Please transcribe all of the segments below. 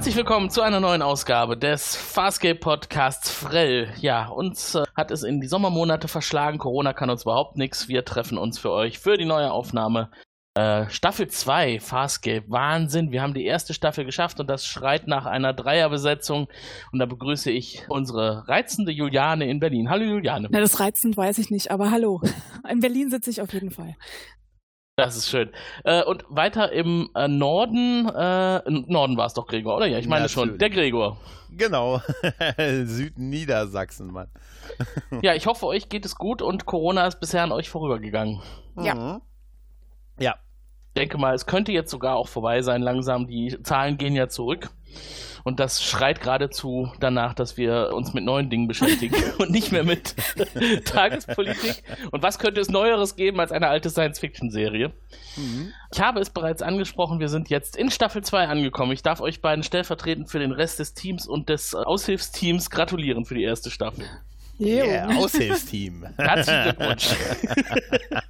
Herzlich willkommen zu einer neuen Ausgabe des Farscape Podcasts Frell. Ja, uns äh, hat es in die Sommermonate verschlagen. Corona kann uns überhaupt nichts. Wir treffen uns für euch für die neue Aufnahme. Äh, Staffel 2, Farscape. Wahnsinn. Wir haben die erste Staffel geschafft und das schreit nach einer Dreierbesetzung. Und da begrüße ich unsere reizende Juliane in Berlin. Hallo Juliane. Na, das reizend weiß ich nicht, aber hallo. In Berlin sitze ich auf jeden Fall. Das ist schön. Äh, und weiter im äh, Norden, äh, Norden war es doch Gregor, oder? Ja, ich meine Natürlich. schon, der Gregor. Genau, Südniedersachsen, Mann. ja, ich hoffe, euch geht es gut und Corona ist bisher an euch vorübergegangen. Ja. Mhm. Ja. Ich denke mal, es könnte jetzt sogar auch vorbei sein, langsam. Die Zahlen gehen ja zurück. Und das schreit geradezu danach, dass wir uns mit neuen Dingen beschäftigen und nicht mehr mit Tagespolitik. Und was könnte es Neueres geben als eine alte Science-Fiction-Serie? Mhm. Ich habe es bereits angesprochen, wir sind jetzt in Staffel 2 angekommen. Ich darf euch beiden stellvertretend für den Rest des Teams und des Aushilfsteams gratulieren für die erste Staffel. Yeah, Aushilfsteam. Herzlichen Glückwunsch.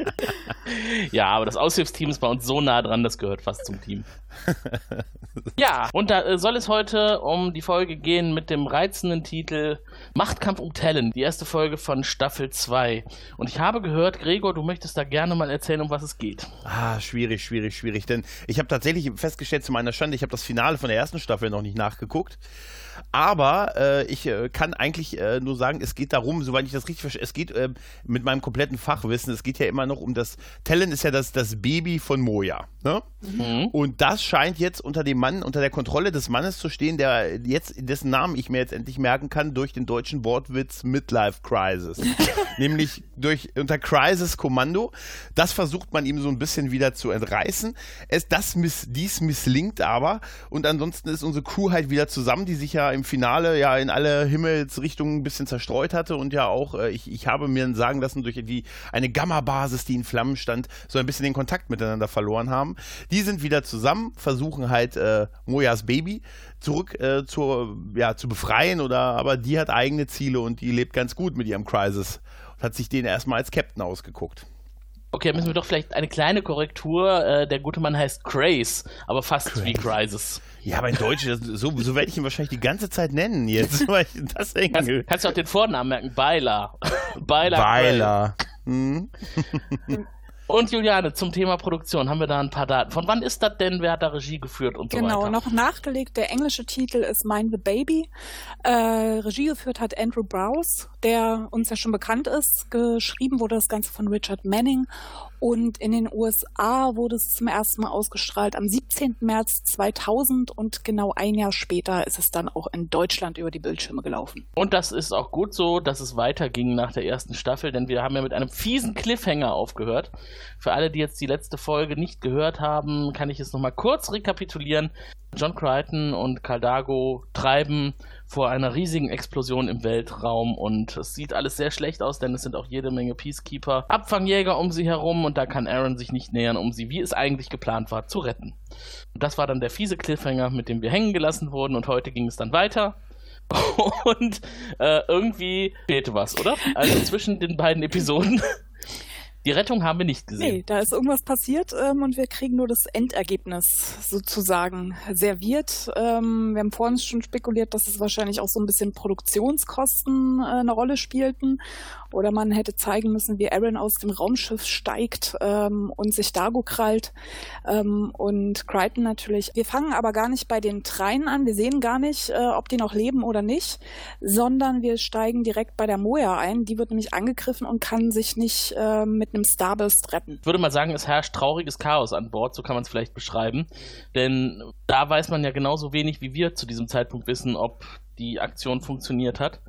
ja, aber das Aushilfsteam ist bei uns so nah dran, das gehört fast zum Team. ja, und da äh, soll es heute um die Folge gehen mit dem reizenden Titel Machtkampf um Talent, die erste Folge von Staffel 2. Und ich habe gehört, Gregor, du möchtest da gerne mal erzählen, um was es geht. Ah, schwierig, schwierig, schwierig. Denn ich habe tatsächlich festgestellt, zu meiner Schande, ich habe das Finale von der ersten Staffel noch nicht nachgeguckt. Aber äh, ich äh, kann eigentlich äh, nur sagen, es geht darum, soweit ich das richtig verstehe, es geht äh, mit meinem kompletten Fachwissen, es geht ja immer noch um das, Talon ist ja das, das Baby von Moja. Ne? Mhm. Und das scheint jetzt unter dem Mann, unter der Kontrolle des Mannes zu stehen, der jetzt, dessen Namen ich mir jetzt endlich merken kann, durch den deutschen Wortwitz Midlife Crisis. Nämlich durch, unter Crisis Kommando. Das versucht man ihm so ein bisschen wieder zu entreißen. Es, das miss, dies misslingt aber. Und ansonsten ist unsere Crew halt wieder zusammen, die sich ja im Finale ja in alle Himmelsrichtungen ein bisschen zerstreut hatte und ja auch, äh, ich, ich habe mir sagen lassen, durch die, eine Gamma-Basis, die in Flammen stand, so ein bisschen den Kontakt miteinander verloren haben. Die sind wieder zusammen, versuchen halt äh, Mojas Baby zurück äh, zur, ja, zu befreien, oder aber die hat eigene Ziele und die lebt ganz gut mit ihrem Crisis und hat sich den erstmal als Captain ausgeguckt. Okay, müssen wir doch vielleicht eine kleine Korrektur. Äh, der gute Mann heißt Craze, aber fast Craze. wie Crisis. Ja, aber in Deutsch, so, so werde ich ihn wahrscheinlich die ganze Zeit nennen jetzt. Weil ich das kannst, kannst du auch den Vornamen merken, Beiler. Beiler. Beiler. Hm. Und Juliane, zum Thema Produktion haben wir da ein paar Daten. Von wann ist das denn? Wer hat da Regie geführt und genau, so weiter? Genau, noch nachgelegt. Der englische Titel ist Mind the Baby. Äh, Regie geführt hat Andrew Browse, der uns ja schon bekannt ist. Geschrieben wurde das Ganze von Richard Manning und in den USA wurde es zum ersten Mal ausgestrahlt am 17. März 2000 und genau ein Jahr später ist es dann auch in Deutschland über die Bildschirme gelaufen. Und das ist auch gut so, dass es weiterging nach der ersten Staffel, denn wir haben ja mit einem fiesen Cliffhanger aufgehört. Für alle, die jetzt die letzte Folge nicht gehört haben, kann ich es nochmal kurz rekapitulieren. John Crichton und Caldago treiben vor einer riesigen Explosion im Weltraum und es sieht alles sehr schlecht aus, denn es sind auch jede Menge Peacekeeper, Abfangjäger um sie herum und da kann Aaron sich nicht nähern, um sie, wie es eigentlich geplant war, zu retten. Und das war dann der fiese Cliffhanger, mit dem wir hängen gelassen wurden und heute ging es dann weiter. Und äh, irgendwie fehlte was, oder? Also zwischen den beiden Episoden die Rettung haben wir nicht gesehen. Nee, da ist irgendwas passiert ähm, und wir kriegen nur das Endergebnis sozusagen serviert. Ähm, wir haben vorhin schon spekuliert, dass es wahrscheinlich auch so ein bisschen Produktionskosten äh, eine Rolle spielten. Oder man hätte zeigen müssen, wie Aaron aus dem Raumschiff steigt ähm, und sich Dago krallt. Ähm, und Crichton natürlich. Wir fangen aber gar nicht bei den Treinen an. Wir sehen gar nicht, äh, ob die noch leben oder nicht, sondern wir steigen direkt bei der Moja ein. Die wird nämlich angegriffen und kann sich nicht äh, mit einem Starburst retten. Ich würde mal sagen, es herrscht trauriges Chaos an Bord, so kann man es vielleicht beschreiben. Denn da weiß man ja genauso wenig wie wir zu diesem Zeitpunkt wissen, ob die Aktion funktioniert hat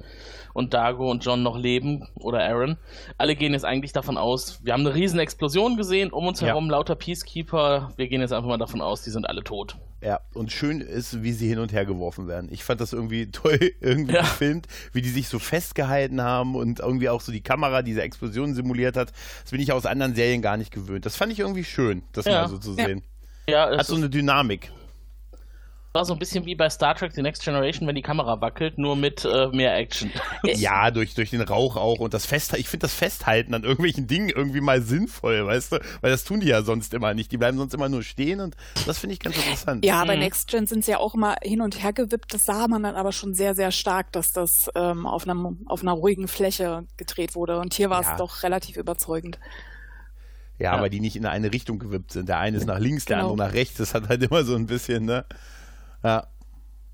und Dago und John noch leben oder Aaron. Alle gehen jetzt eigentlich davon aus, wir haben eine riesen Explosion gesehen, um uns herum lauter Peacekeeper. Wir gehen jetzt einfach mal davon aus, die sind alle tot. Ja, und schön ist, wie sie hin und her geworfen werden. Ich fand das irgendwie toll irgendwie ja. gefilmt, wie die sich so festgehalten haben und irgendwie auch so die Kamera diese Explosion simuliert hat. Das bin ich aus anderen Serien gar nicht gewöhnt. Das fand ich irgendwie schön, das ja. mal so zu sehen. Ja, Hat so eine Dynamik. War so ein bisschen wie bei Star Trek The Next Generation, wenn die Kamera wackelt, nur mit äh, mehr Action. Ja, durch, durch den Rauch auch und das Fest, ich finde das Festhalten an irgendwelchen Dingen irgendwie mal sinnvoll, weißt du? Weil das tun die ja sonst immer nicht. Die bleiben sonst immer nur stehen und das finde ich ganz interessant. Ja, bei mhm. Next Gen sind sie ja auch immer hin und her gewippt. Das sah man dann aber schon sehr, sehr stark, dass das ähm, auf, einem, auf einer ruhigen Fläche gedreht wurde. Und hier war ja. es doch relativ überzeugend. Ja, ja, aber die nicht in eine Richtung gewippt sind. Der eine ist nach links, der genau. andere nach rechts. Das hat halt immer so ein bisschen, ne? Ja.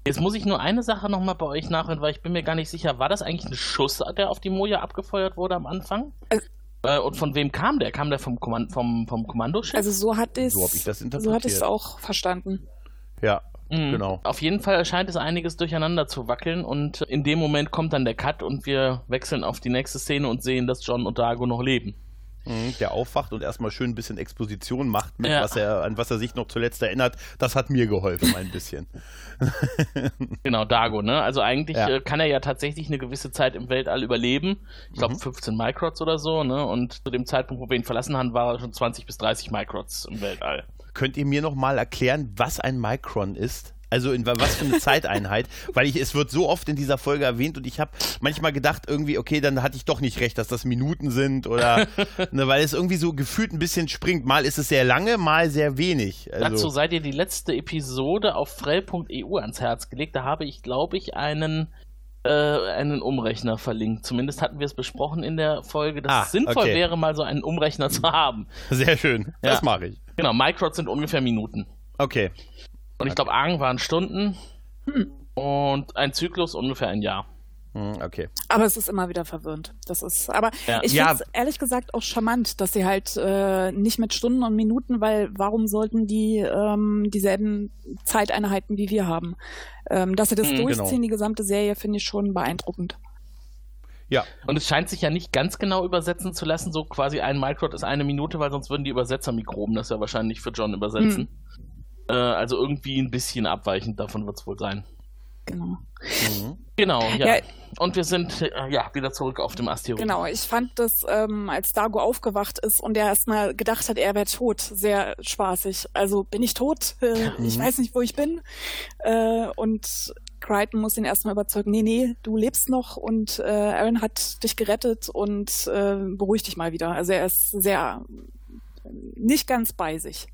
Jetzt muss ich nur eine Sache nochmal bei euch nachhören, weil ich bin mir gar nicht sicher, war das eigentlich ein Schuss, der auf die Moja abgefeuert wurde am Anfang? Also, äh, und von wem kam der? Kam der vom, Kommand vom, vom Kommandoschiff? Also so hat es, so ich das so hat es auch verstanden. Ja, mhm. genau. Auf jeden Fall scheint es einiges durcheinander zu wackeln und in dem Moment kommt dann der Cut und wir wechseln auf die nächste Szene und sehen, dass John und Dago noch leben. Mhm, der aufwacht und erstmal schön ein bisschen Exposition macht, mit ja. was er, an was er sich noch zuletzt erinnert. Das hat mir geholfen, ein bisschen. genau, Dago, ne? Also eigentlich ja. äh, kann er ja tatsächlich eine gewisse Zeit im Weltall überleben. Ich glaube mhm. 15 Microts oder so, ne? Und zu dem Zeitpunkt, wo wir ihn verlassen haben, war er schon 20 bis 30 Microts im Weltall. Könnt ihr mir noch mal erklären, was ein Micron ist? Also in was für eine Zeiteinheit, weil ich es wird so oft in dieser Folge erwähnt und ich habe manchmal gedacht irgendwie, okay, dann hatte ich doch nicht recht, dass das Minuten sind oder ne, weil es irgendwie so gefühlt ein bisschen springt. Mal ist es sehr lange, mal sehr wenig. Also. Dazu seid ihr die letzte Episode auf frell.eu ans Herz gelegt. Da habe ich, glaube ich, einen äh, einen Umrechner verlinkt. Zumindest hatten wir es besprochen in der Folge, dass ah, es sinnvoll okay. wäre, mal so einen Umrechner zu haben. Sehr schön. Ja. Das mache ich. Genau, Microts sind ungefähr Minuten. Okay. Und ich glaube, Argen waren Stunden. Hm. Und ein Zyklus ungefähr ein Jahr. Hm, okay. Aber es ist immer wieder verwirrend. Das ist, aber ja. ich finde es ja. ehrlich gesagt auch charmant, dass sie halt äh, nicht mit Stunden und Minuten, weil warum sollten die ähm, dieselben Zeiteinheiten wie wir haben? Ähm, dass sie das hm, durchziehen, genau. die gesamte Serie, finde ich schon beeindruckend. Ja. Und es scheint sich ja nicht ganz genau übersetzen zu lassen, so quasi ein Microt ist eine Minute, weil sonst würden die Übersetzer Mikroben das ja wahrscheinlich für John übersetzen. Hm. Äh, also irgendwie ein bisschen abweichend davon wird es wohl sein. Genau. Mhm. Genau, ja. ja. Und wir sind äh, ja wieder zurück auf dem Asteroid. Genau, ich fand das, ähm, als Dago aufgewacht ist und er erstmal gedacht hat, er wäre tot, sehr spaßig. Also bin ich tot? Äh, mhm. Ich weiß nicht, wo ich bin. Äh, und Crichton muss ihn erstmal überzeugen, nee, nee, du lebst noch und äh, Aaron hat dich gerettet und äh, beruhig dich mal wieder. Also er ist sehr nicht ganz bei sich.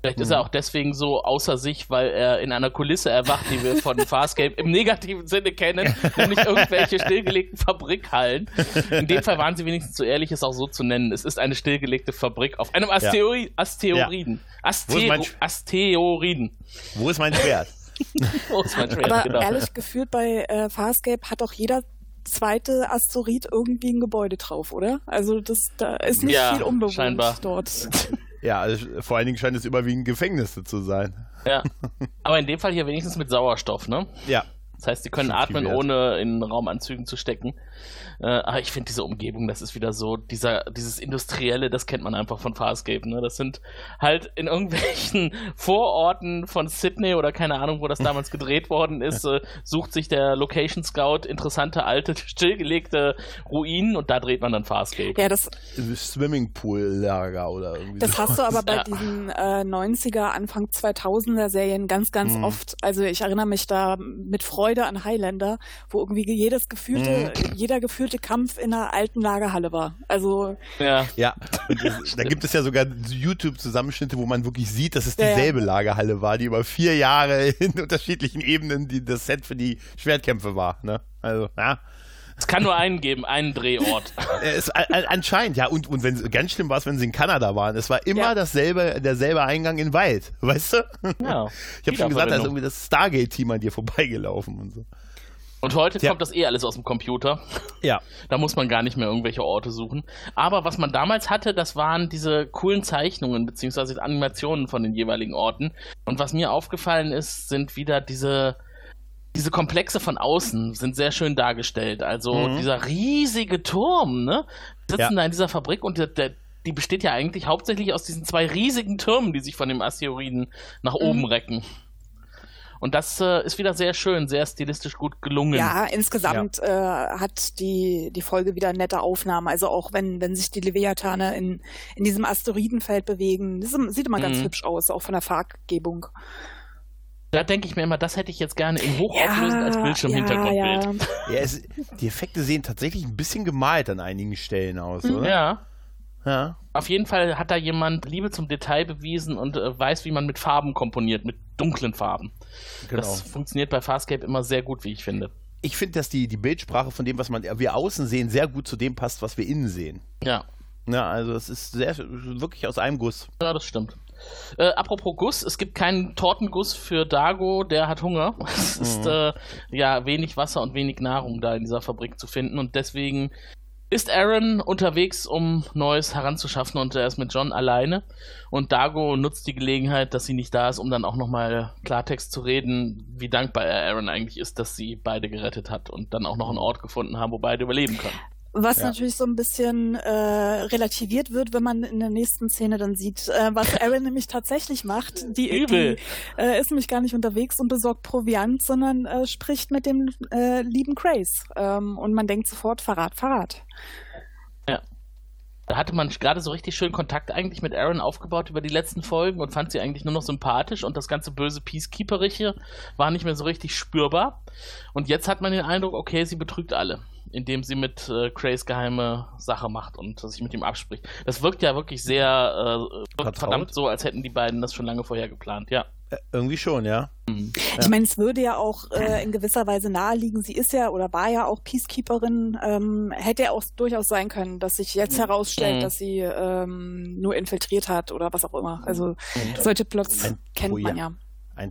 Vielleicht ist er mhm. auch deswegen so außer sich, weil er in einer Kulisse erwacht, die wir von Farscape im negativen Sinne kennen, nämlich irgendwelche stillgelegten Fabrikhallen. In dem Fall waren sie wenigstens so ehrlich, es auch so zu nennen. Es ist eine stillgelegte Fabrik auf einem Asteroid ja. Asteroiden. Ja. Astero Asteroiden. Wo ist mein Schwert? Wo ist mein Schwert? Aber genau. ehrlich gefühlt bei äh, Farscape hat auch jeder zweite Asteroid irgendwie ein Gebäude drauf, oder? Also das, da ist nicht ja, viel unbewohnt scheinbar. dort. Ja, also vor allen Dingen scheint es überwiegend Gefängnisse zu sein. Ja. Aber in dem Fall hier wenigstens mit Sauerstoff, ne? Ja. Das heißt, sie können atmen, ohne in Raumanzügen zu stecken. Äh, aber ich finde diese Umgebung, das ist wieder so, dieser, dieses Industrielle, das kennt man einfach von Farscape. Ne? Das sind halt in irgendwelchen Vororten von Sydney oder keine Ahnung, wo das damals gedreht worden ist, äh, sucht sich der Location Scout interessante alte, stillgelegte Ruinen und da dreht man dann Farscape. Ja, das Swimmingpool-Lager oder irgendwie Das so. hast du aber bei ja. diesen äh, 90er, Anfang 2000er Serien ganz, ganz mhm. oft. Also ich erinnere mich da mit Freude an Highlander, wo irgendwie jedes gefühlte, mhm. jeder gefühlte gefühlte Kampf in einer alten Lagerhalle war. Also. Ja. Ja. da gibt es ja sogar YouTube-Zusammenschnitte, wo man wirklich sieht, dass es dieselbe ja, ja. Lagerhalle war, die über vier Jahre in unterschiedlichen Ebenen die, das Set für die Schwertkämpfe war. Ne? Also, ja. Es kann nur einen geben, einen Drehort. es, anscheinend, ja. Und, und wenn ganz schlimm war es, wenn sie in Kanada waren. Es war immer ja. dasselbe, derselbe Eingang in Wald, weißt du? Ja. Ich habe schon gesagt, da ist irgendwie das Stargate-Team an dir vorbeigelaufen und so. Und heute ja. kommt das eh alles aus dem Computer. Ja. Da muss man gar nicht mehr irgendwelche Orte suchen. Aber was man damals hatte, das waren diese coolen Zeichnungen beziehungsweise Animationen von den jeweiligen Orten. Und was mir aufgefallen ist, sind wieder diese diese Komplexe von außen sind sehr schön dargestellt. Also mhm. dieser riesige Turm, ne? Sitzen ja. da in dieser Fabrik und der, der, die besteht ja eigentlich hauptsächlich aus diesen zwei riesigen Türmen, die sich von dem Asteroiden nach mhm. oben recken. Und das äh, ist wieder sehr schön, sehr stilistisch gut gelungen. Ja, insgesamt ja. Äh, hat die, die Folge wieder nette Aufnahmen. Also auch wenn, wenn sich die Leviathane in, in diesem Asteroidenfeld bewegen, das sieht immer ganz mhm. hübsch aus, auch von der Farbgebung. Da denke ich mir immer, das hätte ich jetzt gerne in hochauflösend ja, als Bildschirmhintergrundbild. Ja, ja. ja die Effekte sehen tatsächlich ein bisschen gemalt an einigen Stellen aus, oder? Ja. Ja. Auf jeden Fall hat da jemand Liebe zum Detail bewiesen und äh, weiß, wie man mit Farben komponiert, mit dunklen Farben. Genau. Das funktioniert bei Farscape immer sehr gut, wie ich finde. Ich finde, dass die, die Bildsprache von dem, was man, wir außen sehen, sehr gut zu dem passt, was wir innen sehen. Ja. Ja, also es ist sehr, wirklich aus einem Guss. Ja, das stimmt. Äh, apropos Guss, es gibt keinen Tortenguss für Dago, der hat Hunger. Es mhm. ist äh, ja wenig Wasser und wenig Nahrung da in dieser Fabrik zu finden und deswegen ist Aaron unterwegs, um Neues heranzuschaffen und er ist mit John alleine. Und Dago nutzt die Gelegenheit, dass sie nicht da ist, um dann auch nochmal Klartext zu reden, wie dankbar er Aaron eigentlich ist, dass sie beide gerettet hat und dann auch noch einen Ort gefunden haben, wo beide überleben können. Was ja. natürlich so ein bisschen äh, relativiert wird, wenn man in der nächsten Szene dann sieht, äh, was Aaron nämlich tatsächlich macht. Die, Übel. die äh, ist nämlich gar nicht unterwegs und besorgt Proviant, sondern äh, spricht mit dem äh, lieben Grace. Ähm, und man denkt sofort, Verrat, Verrat. Ja. Da hatte man gerade so richtig schön Kontakt eigentlich mit Aaron aufgebaut über die letzten Folgen und fand sie eigentlich nur noch sympathisch und das ganze böse Peacekeeperische war nicht mehr so richtig spürbar. Und jetzt hat man den Eindruck, okay, sie betrügt alle indem sie mit äh, Crays geheime Sache macht und sich mit ihm abspricht. Das wirkt ja wirklich sehr äh, verdammt so, als hätten die beiden das schon lange vorher geplant, ja. Äh, irgendwie schon, ja. Mhm. Ich meine, es würde ja auch äh, in gewisser Weise naheliegen, sie ist ja oder war ja auch Peacekeeperin, ähm, hätte ja auch durchaus sein können, dass sich jetzt herausstellt, mhm. dass sie ähm, nur infiltriert hat oder was auch immer. Also mhm. solche Plots ein kennt Troja man ja. Ein,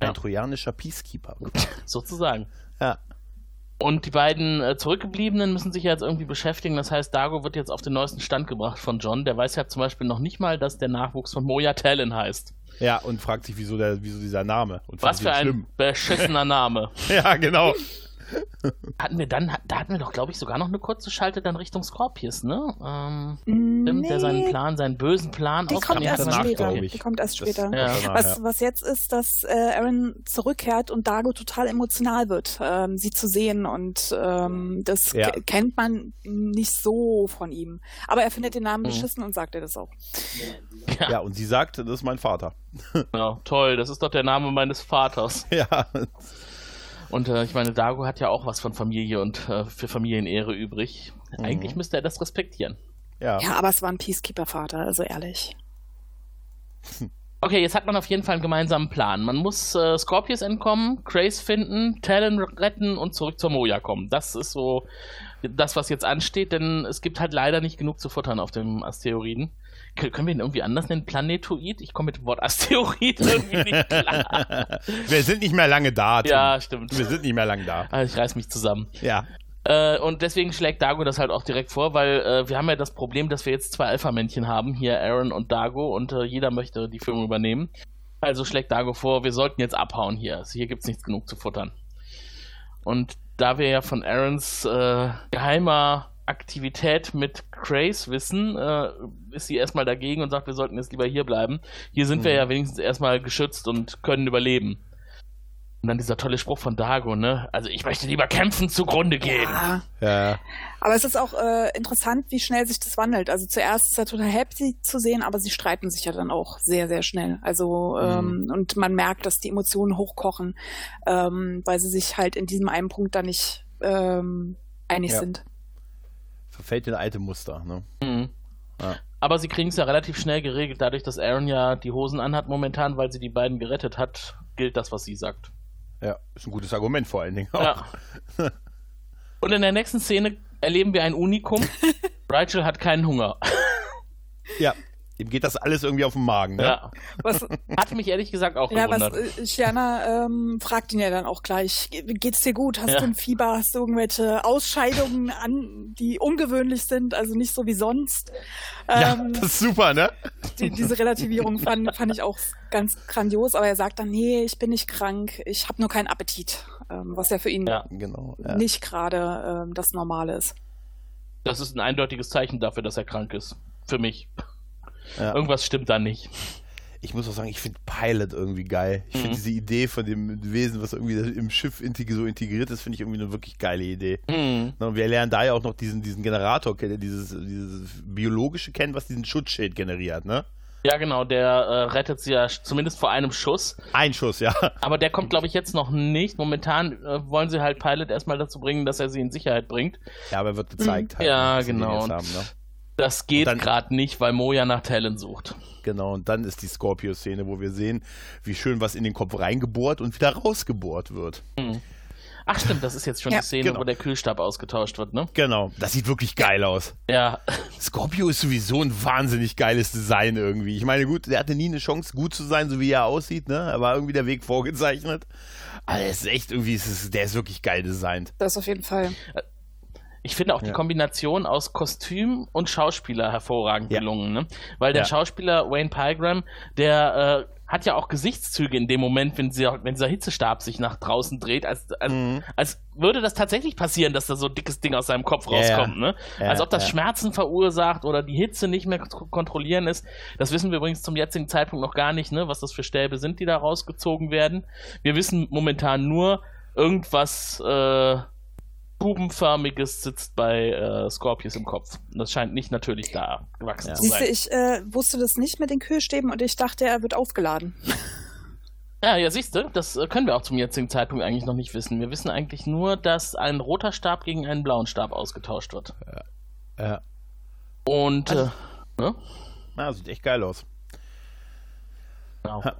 ein ja. trojanischer Peacekeeper. Sozusagen. Ja. Und die beiden äh, Zurückgebliebenen müssen sich ja jetzt irgendwie beschäftigen. Das heißt, Dago wird jetzt auf den neuesten Stand gebracht von John. Der weiß ja zum Beispiel noch nicht mal, dass der Nachwuchs von Moja Talon heißt. Ja, und fragt sich, wieso, der, wieso dieser Name. Und Was für ein beschissener Name. ja, genau. Hatten wir dann, da hatten wir doch, glaube ich, sogar noch eine kurze Schalte dann Richtung Scorpius, ne? Ähm, nee. Der seinen Plan, seinen bösen Plan die kommt erst danach, später. Die kommt erst später. Das, ja. was, was jetzt ist, dass äh, Aaron zurückkehrt und Dago total emotional wird, ähm, sie zu sehen und ähm, das ja. kennt man nicht so von ihm. Aber er findet den Namen mhm. beschissen und sagt er das auch. Ja. ja, und sie sagt, das ist mein Vater. Ja, toll, das ist doch der Name meines Vaters. Ja. Und äh, ich meine, Dago hat ja auch was von Familie und äh, für Familienehre übrig. Mhm. Eigentlich müsste er das respektieren. Ja. ja, aber es war ein Peacekeeper-Vater, also ehrlich. Okay, jetzt hat man auf jeden Fall einen gemeinsamen Plan. Man muss äh, Scorpius entkommen, Grace finden, Talon retten und zurück zur Moja kommen. Das ist so das, was jetzt ansteht, denn es gibt halt leider nicht genug zu futtern auf dem Asteroiden. Können wir ihn irgendwie anders nennen? Planetoid? Ich komme mit dem Wort Asteroid irgendwie nicht klar. wir sind nicht mehr lange da. Tim. Ja, stimmt. Wir sind nicht mehr lange da. Also ich reiß mich zusammen. Ja. Äh, und deswegen schlägt Dago das halt auch direkt vor, weil äh, wir haben ja das Problem, dass wir jetzt zwei Alpha-Männchen haben, hier Aaron und Dago, und äh, jeder möchte die Führung übernehmen. Also schlägt Dago vor, wir sollten jetzt abhauen hier. Also hier gibt's nichts genug zu futtern. Und da wir ja von Aarons äh, geheimer Aktivität mit Grace wissen, äh, ist sie erstmal dagegen und sagt, wir sollten jetzt lieber hier bleiben. Hier sind mhm. wir ja wenigstens erstmal geschützt und können überleben. Und dann dieser tolle Spruch von Dago, ne? Also ich möchte lieber kämpfen, zugrunde gehen. Ja. ja. Aber es ist auch äh, interessant, wie schnell sich das wandelt. Also zuerst ist er total happy zu sehen, aber sie streiten sich ja dann auch sehr, sehr schnell. Also mhm. ähm, und man merkt, dass die Emotionen hochkochen, ähm, weil sie sich halt in diesem einen Punkt da nicht ähm, einig ja. sind verfällt in alte Muster. Ne? Mhm. Ja. Aber sie kriegen es ja relativ schnell geregelt, dadurch, dass Aaron ja die Hosen anhat momentan, weil sie die beiden gerettet hat, gilt das, was sie sagt. Ja, ist ein gutes Argument vor allen Dingen auch. Ja. Und in der nächsten Szene erleben wir ein Unikum. Rachel hat keinen Hunger. Ja, Ihm geht das alles irgendwie auf den Magen, ne? Ja. Was, Hat mich ehrlich gesagt auch ja, gewundert. Ja, was Shiana ähm, fragt ihn ja dann auch gleich, geht's dir gut? Hast ja. du ein Fieber? Hast du irgendwelche Ausscheidungen an, die ungewöhnlich sind, also nicht so wie sonst? Ja, ähm, das ist super, ne? Die, diese Relativierung fand, fand ich auch ganz grandios, aber er sagt dann, nee, ich bin nicht krank, ich habe nur keinen Appetit, ähm, was ja für ihn ja, genau, ja. nicht gerade ähm, das Normale ist. Das ist ein eindeutiges Zeichen dafür, dass er krank ist. Für mich. Ja. Irgendwas stimmt da nicht. Ich muss auch sagen, ich finde Pilot irgendwie geil. Ich mhm. finde diese Idee von dem Wesen, was irgendwie im Schiff so integriert ist, finde ich irgendwie eine wirklich geile Idee. Mhm. Und wir lernen da ja auch noch diesen, diesen Generator kennen, dieses, dieses biologische kennen, was diesen Schutzschild generiert, ne? Ja, genau, der äh, rettet sie ja zumindest vor einem Schuss. Ein Schuss, ja. Aber der kommt, glaube ich, jetzt noch nicht. Momentan äh, wollen sie halt Pilot erstmal dazu bringen, dass er sie in Sicherheit bringt. Ja, aber wird gezeigt. Mhm. Halt, ja, was sie genau. Haben, ne? Das geht dann- gerade nicht, weil Moja nach Talon sucht. Genau, und dann ist die Scorpio-Szene, wo wir sehen, wie schön was in den Kopf reingebohrt und wieder rausgebohrt wird. Ach stimmt, das ist jetzt schon Ja, die Szene, genau. wo der Kühlstab ausgetauscht wird, ne? Genau, das sieht wirklich geil aus. Ja, Scorpio ist sowieso ein wahnsinnig geiles Design irgendwie. Ich meine, gut, der hatte nie eine Chance, gut zu sein, so wie er aussieht, ne? Er war irgendwie der Weg vorgezeichnet. Aber er ist echt irgendwie, ist, der ist wirklich geil designt. Das auf jeden Fall. Ich finde auch die Ja. Kombination aus Kostüm und Schauspieler hervorragend Ja. gelungen, ne? Weil der Ja. Schauspieler Wayne Pygram, der äh, hat ja auch Gesichtszüge in dem Moment, wenn, sie, wenn dieser Hitzestab sich nach draußen dreht, als, als, Mhm. als würde das tatsächlich passieren, dass da so ein dickes Ding aus seinem Kopf Ja, ja. rauskommt, ne? Ja, als ob das ja. Schmerzen verursacht oder die Hitze nicht mehr zu kontrollieren ist. Das wissen wir übrigens zum jetzigen Zeitpunkt noch gar nicht, ne? Was das für Stäbe sind, die da rausgezogen werden. Wir wissen momentan nur, irgendwas äh, Bubenförmiges sitzt bei äh, Scorpius im Kopf. Das scheint nicht natürlich da gewachsen Ja. zu Siehst du, sein. ich äh, wusste das nicht mit den Kühlstäben und ich dachte, er wird aufgeladen. Ja, ja, siehst du, das äh, können wir auch zum jetzigen Zeitpunkt eigentlich noch nicht wissen. Wir wissen eigentlich nur, dass ein roter Stab gegen einen blauen Stab ausgetauscht wird. Ja. Und äh, ne? Ja, sieht echt geil aus. Genau. Ha.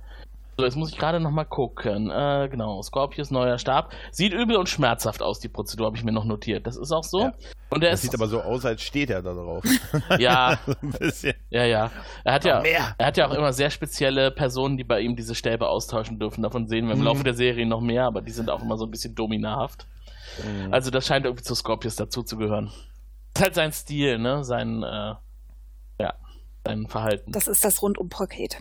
So, jetzt muss ich gerade noch mal gucken. Äh, genau, Scorpius neuer Stab. Sieht übel und schmerzhaft aus, die Prozedur, habe ich mir noch notiert. Das ist auch so. Ja. Und er Das ist, sieht aber so aus, als steht er da drauf. Ja. so ein bisschen. ja, ja. Er hat ja, mehr. er hat ja auch immer sehr spezielle Personen, die bei ihm diese Stäbe austauschen dürfen. Davon sehen wir im Mhm. Laufe der Serie noch mehr, aber die sind auch immer so ein bisschen dominarhaft. Mhm. Also das scheint irgendwie zu Scorpius dazuzugehören. Das ist halt sein Stil, ne? Sein, äh, ja, sein Verhalten. Das ist das Rundum-Paket.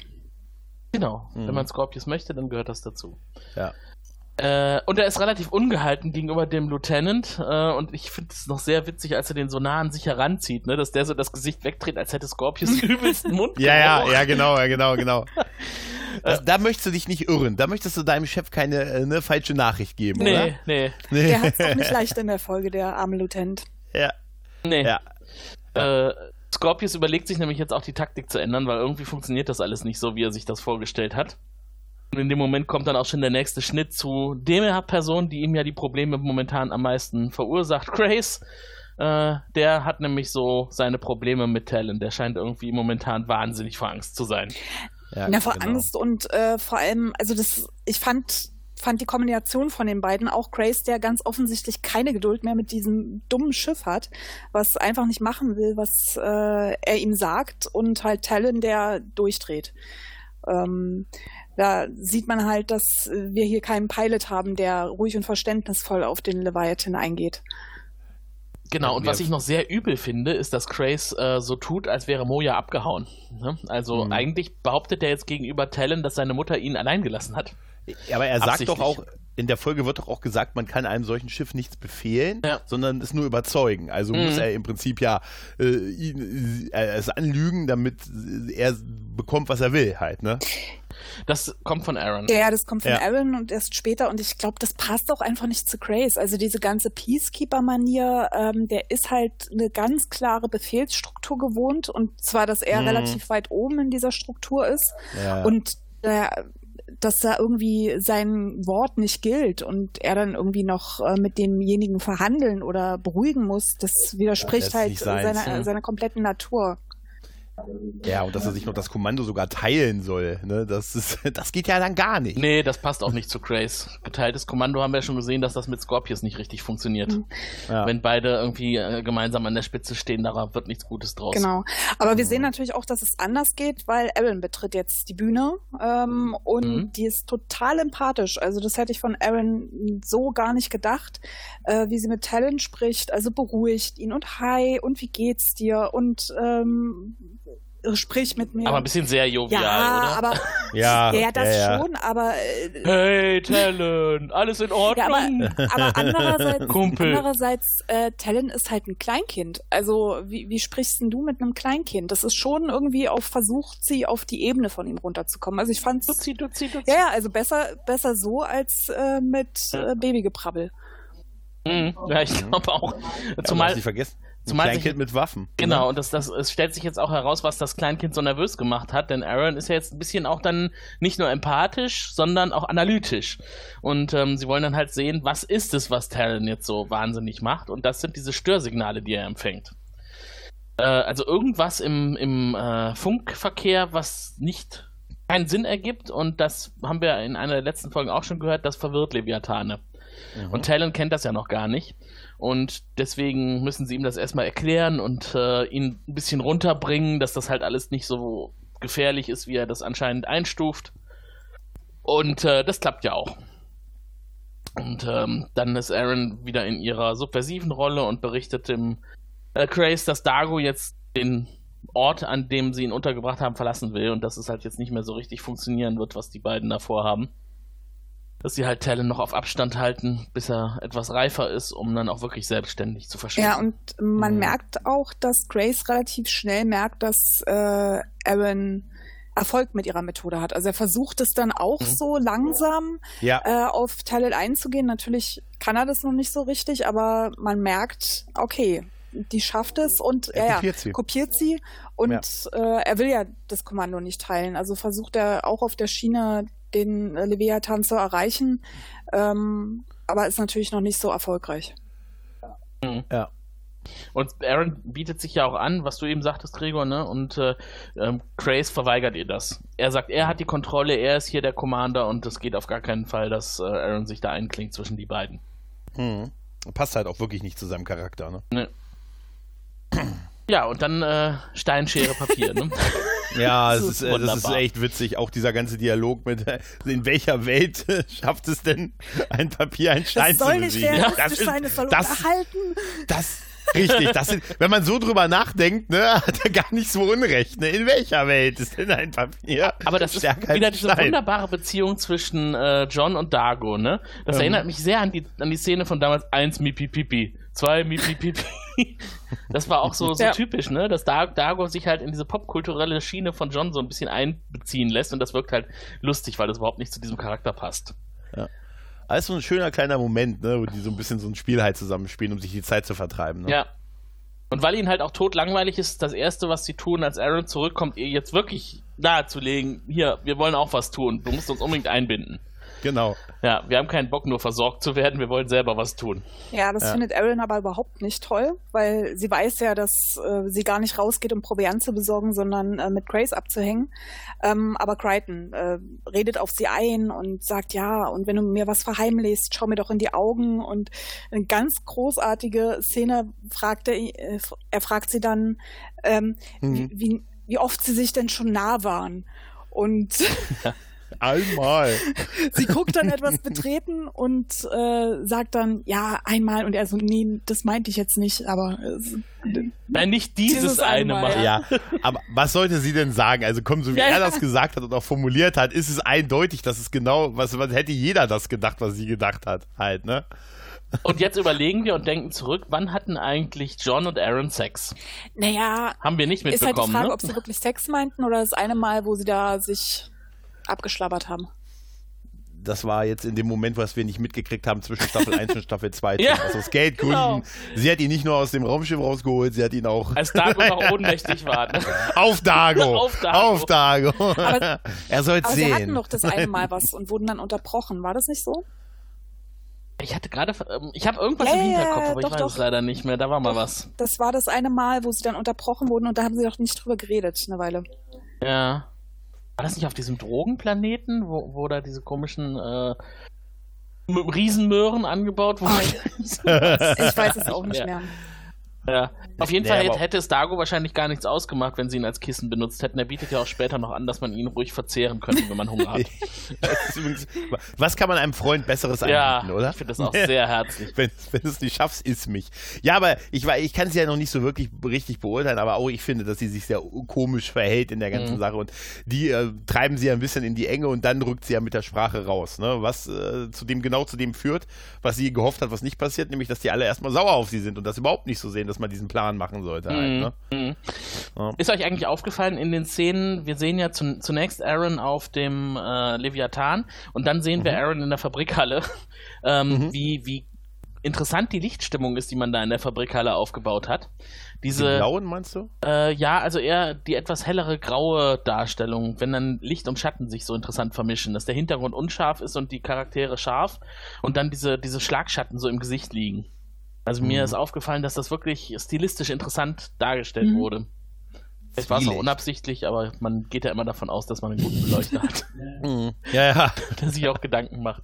Genau. Mhm. Wenn man Scorpius möchte, dann gehört das dazu. Ja. Äh, und er ist relativ ungehalten gegenüber dem Lieutenant. Äh, und ich finde es noch sehr witzig, als er den so nah an sich heranzieht, ne? dass der so das Gesicht wegdreht, als hätte Scorpius den übelsten Mund. Ja, ja, ja, genau, ja, genau, genau. Das, da möchtest du dich nicht irren. Da möchtest du deinem Chef keine äh, ne, falsche Nachricht geben, Nee, oder? nee, Nee. Der hat es auch nicht leicht in der Folge, der arme Lieutenant. Ja, nee. ja. Äh, Scorpius überlegt sich nämlich jetzt auch die Taktik zu ändern, weil irgendwie funktioniert das alles nicht so, wie er sich das vorgestellt hat. Und in dem Moment kommt dann auch schon der nächste Schnitt zu der Person, die ihm ja die Probleme momentan am meisten verursacht, Grace. Äh, der hat nämlich so seine Probleme mit Talon. Der scheint irgendwie momentan wahnsinnig vor Angst zu sein. ja Ja, vor genau. Angst und äh, vor allem, also das, ich fand, fand die Kombination von den beiden, auch Grace, der ganz offensichtlich keine Geduld mehr mit diesem dummen Schiff hat, was einfach nicht machen will, was äh, er ihm sagt, und halt Talon, der durchdreht. Ähm, da sieht man halt, dass wir hier keinen Pilot haben, der ruhig und verständnisvoll auf den Leviathan eingeht. Genau, und was ich noch sehr übel finde, ist, dass Grace äh, so tut, als wäre Moja abgehauen. Ne? Also Mhm. eigentlich behauptet er jetzt gegenüber Talon, dass seine Mutter ihn allein gelassen hat. Aber er sagt doch auch, in der Folge wird doch auch gesagt, man kann einem solchen Schiff nichts befehlen, Ja. sondern es nur überzeugen. Also Mhm. muss er im Prinzip ja äh, ihn, äh, es anlügen, damit er bekommt, was er will, halt, ne? Das kommt von Aaron. Ja, das kommt von Ja. Aaron und erst später und ich glaube, das passt auch einfach nicht zu Grace. Also diese ganze Peacekeeper-Manier, ähm, der ist halt eine ganz klare Befehlsstruktur gewohnt und zwar, dass er Mhm. relativ weit oben in dieser Struktur ist Ja. und der, dass da irgendwie sein Wort nicht gilt und er dann irgendwie noch äh, mit demjenigen verhandeln oder beruhigen muss, das widerspricht das ist halt seiner, Mhm. seiner kompletten Natur. Ja, und dass er sich noch das Kommando sogar teilen soll, ne? Das, ist, das geht ja dann gar nicht. Nee, das passt auch nicht zu Grace. Geteiltes Kommando haben wir ja schon gesehen, dass das mit Scorpius nicht richtig funktioniert. Mhm. Ja. Wenn beide irgendwie äh, gemeinsam an der Spitze stehen, da wird nichts Gutes draus. Genau. Aber wir sehen natürlich auch, dass es anders geht, weil Aaron betritt jetzt die Bühne ähm, und Mhm. die ist total empathisch. Also das hätte ich von Aaron so gar nicht gedacht, äh, wie sie mit Talon spricht. Also beruhigt ihn und hi und wie geht's dir und ähm, sprich mit mir. Aber ein bisschen sehr jovial, ja, oder? aber Ja, ja, das ja, ja. schon, aber äh, Hey, Talon, alles in ja, Ordnung? aber, aber andererseits, Kumpel. andererseits äh, Talon ist halt ein Kleinkind. Also wie, wie sprichst denn du mit einem Kleinkind? Das ist schon irgendwie auf versucht, sie auf die Ebene von ihm runterzukommen. Also ich fand's Duzi, duzi, duzi. ja, ja, also besser besser so als äh, mit äh, Babygeprabbel. Mhm. ja ich glaube auch. Ja, Zumal nicht vergessen. Zumal Kleinkind sich, mit Waffen. Genau, ne? und das, das, es stellt sich jetzt auch heraus, was das Kleinkind so nervös gemacht hat, denn Aaron ist ja jetzt ein bisschen auch dann nicht nur empathisch, sondern auch analytisch. Und ähm, sie wollen dann halt sehen, was ist es, was Talon jetzt so wahnsinnig macht, und das sind diese Störsignale, die er empfängt. Äh, also irgendwas im, im äh, Funkverkehr, was nicht keinen Sinn ergibt, und das haben wir in einer der letzten Folgen auch schon gehört, das verwirrt Leviathane. Mhm. Und Talon kennt das ja noch gar nicht. Und deswegen müssen sie ihm das erstmal erklären und äh, ihn ein bisschen runterbringen, dass das halt alles nicht so gefährlich ist, wie er das anscheinend einstuft. Und äh, das klappt ja auch. Und ähm, dann ist Aaron wieder in ihrer subversiven Rolle und berichtet dem äh, Grace, dass Dago jetzt den Ort, an dem sie ihn untergebracht haben, verlassen will und dass es halt jetzt nicht mehr so richtig funktionieren wird, was die beiden davor haben dass sie halt Talon noch auf Abstand halten, bis er etwas reifer ist, um dann auch wirklich selbstständig zu verschwinden. Ja, und man mhm. merkt auch, dass Grace relativ schnell merkt, dass äh, Aaron Erfolg mit ihrer Methode hat. Also er versucht es dann auch mhm. so langsam ja. äh, auf Talon einzugehen. Natürlich kann er das noch nicht so richtig, aber man merkt, okay, die schafft es und er ja, kopiert, sie. kopiert sie und ja. äh, er will ja das Kommando nicht teilen. Also versucht er auch auf der Schiene den äh, Leviathan zu erreichen, ähm, aber ist natürlich noch nicht so erfolgreich. Mhm. Ja. Und Aaron bietet sich ja auch an, was du eben sagtest, Gregor, ne? Und äh, ähm, Grace verweigert ihr das. Er sagt, er hat die Kontrolle, er ist hier der Commander und es geht auf gar keinen Fall, dass äh, Aaron sich da einklingt zwischen die beiden. Hm. Passt halt auch wirklich nicht zu seinem Charakter, ne? Ne. Ja, und dann äh, Steinschere Papier, ne? ja, das, ist, äh, das ist echt witzig. Auch dieser ganze Dialog mit, äh, in welcher Welt schafft es denn, ein Papier, ein Stein das soll nicht realistisch sein, es soll das, unterhalten. Das, Richtig, das sind, wenn man so drüber nachdenkt, ne, hat er gar nicht so unrecht. Ne? In welcher Welt ist denn ein Papier? Aber das ist wieder diese Stein. wunderbare Beziehung zwischen äh, John und Dago, ne? Das ähm. erinnert mich sehr an die, an die Szene von damals 1 Mipi Pipi, 2 Mipi Pipi. Das war auch so, so ja. typisch, ne? Dass Dago sich halt in diese popkulturelle Schiene von John so ein bisschen einbeziehen lässt und das wirkt halt lustig, weil das überhaupt nicht zu diesem Charakter passt. Ja. Also ein schöner kleiner Moment, ne, wo die so ein bisschen so ein Spiel halt zusammenspielen, um sich die Zeit zu vertreiben. Ne? Ja. Und weil ihnen halt auch tot langweilig ist, das erste, was sie tun, als Aaron zurückkommt, ihr jetzt wirklich nahezulegen, hier, wir wollen auch was tun, du musst uns unbedingt einbinden. Genau. Ja, wir haben keinen Bock, nur versorgt zu werden, wir wollen selber was tun. Ja, das ja. findet Erin aber überhaupt nicht toll, weil sie weiß ja, dass äh, sie gar nicht rausgeht, um Proviant zu besorgen, sondern äh, mit Grace abzuhängen. Ähm, aber Crichton äh, redet auf sie ein und sagt, ja, und wenn du mir was verheimlichst, schau mir doch in die Augen. Und eine ganz großartige Szene fragt er, äh, er fragt sie dann, ähm, mhm. wie, wie oft sie sich denn schon nah waren. Und Einmal. Sie guckt dann etwas betreten und äh, sagt dann, ja, einmal. Und er so, nee, das meinte ich jetzt nicht, aber. Äh, Nein, nicht dieses, dieses eine Mal. Ja, aber was sollte sie denn sagen? Also komm, so wie ja, er das gesagt hat und auch formuliert hat, ist es eindeutig, dass es genau, was, was hätte jeder das gedacht, was sie gedacht hat, halt, ne? Und jetzt überlegen wir und denken zurück, wann hatten eigentlich John und Aaron Sex? Naja. Haben wir nicht mitbekommen. Ist halt die Frage, ne? ob sie wirklich Sex meinten oder das eine Mal, wo sie da sich abgeschlabbert haben. Das war jetzt in dem Moment, was wir nicht mitgekriegt haben zwischen Staffel 1 und Staffel 2. ja, also aus Geldgründen. Genau. Sie hat ihn nicht nur aus dem Raumschiff rausgeholt, sie hat ihn auch. Als Dago noch ohnmächtig war. Ne? Auf Dago! Auf Dago! Auf Dago. Aber, er soll es sehen. Sie hatten noch das eine Mal was und wurden dann unterbrochen. War das nicht so? Ich hatte gerade, ähm, ich habe irgendwas ja, im Hinterkopf, aber doch, ich weiß doch. es leider nicht mehr. Da war mal was. Das war das eine Mal, wo sie dann unterbrochen wurden und da haben sie doch nicht drüber geredet, eine Weile. Ja. War das nicht auf diesem Drogenplaneten, wo, wo da diese komischen äh, Riesenmöhren angebaut wurden? ich weiß es auch nicht mehr. Ja. Auf jeden nee, Fall hätte, es Dago wahrscheinlich gar nichts ausgemacht, wenn sie ihn als Kissen benutzt hätten. Er bietet ja auch später noch an, dass man ihn ruhig verzehren könnte, wenn man Hunger hat. übrigens, was kann man einem Freund Besseres anbieten, ja, oder? Ich finde das auch sehr herzlich. wenn, wenn du es nicht schaffst, iss mich. Ja, aber ich, ich kann es ja noch nicht so wirklich richtig beurteilen, aber auch ich finde, dass sie sich sehr komisch verhält in der ganzen mhm. Sache und die äh, treiben sie ja ein bisschen in die Enge und dann rückt sie ja mit der Sprache raus, ne? was äh, zu dem genau zu dem führt, was sie gehofft hat, was nicht passiert, nämlich, dass die alle erstmal sauer auf sie sind und das überhaupt nicht so sehen, dass man diesen Plan machen sollte. Halt, mhm. Ne? ja. Ist euch eigentlich aufgefallen in den Szenen, wir sehen ja zu, zunächst Aaron auf dem äh, Leviathan und dann sehen mhm. wir Aaron in der Fabrikhalle, ähm, mhm. wie, wie interessant die Lichtstimmung ist, die man da in der Fabrikhalle aufgebaut hat. Diese, Die blauen meinst du? Äh, ja, also eher die etwas hellere graue Darstellung, wenn dann Licht und Schatten sich so interessant vermischen, dass der Hintergrund unscharf ist und die Charaktere scharf und dann diese, diese Schlagschatten so im Gesicht liegen. Also mir Mhm. ist aufgefallen, dass das wirklich stilistisch interessant dargestellt Mhm. wurde. War es auch Stilig. unabsichtlich, aber man geht ja immer davon aus, dass man einen guten Beleuchter hat, Ja, ja. der sich auch Gedanken macht.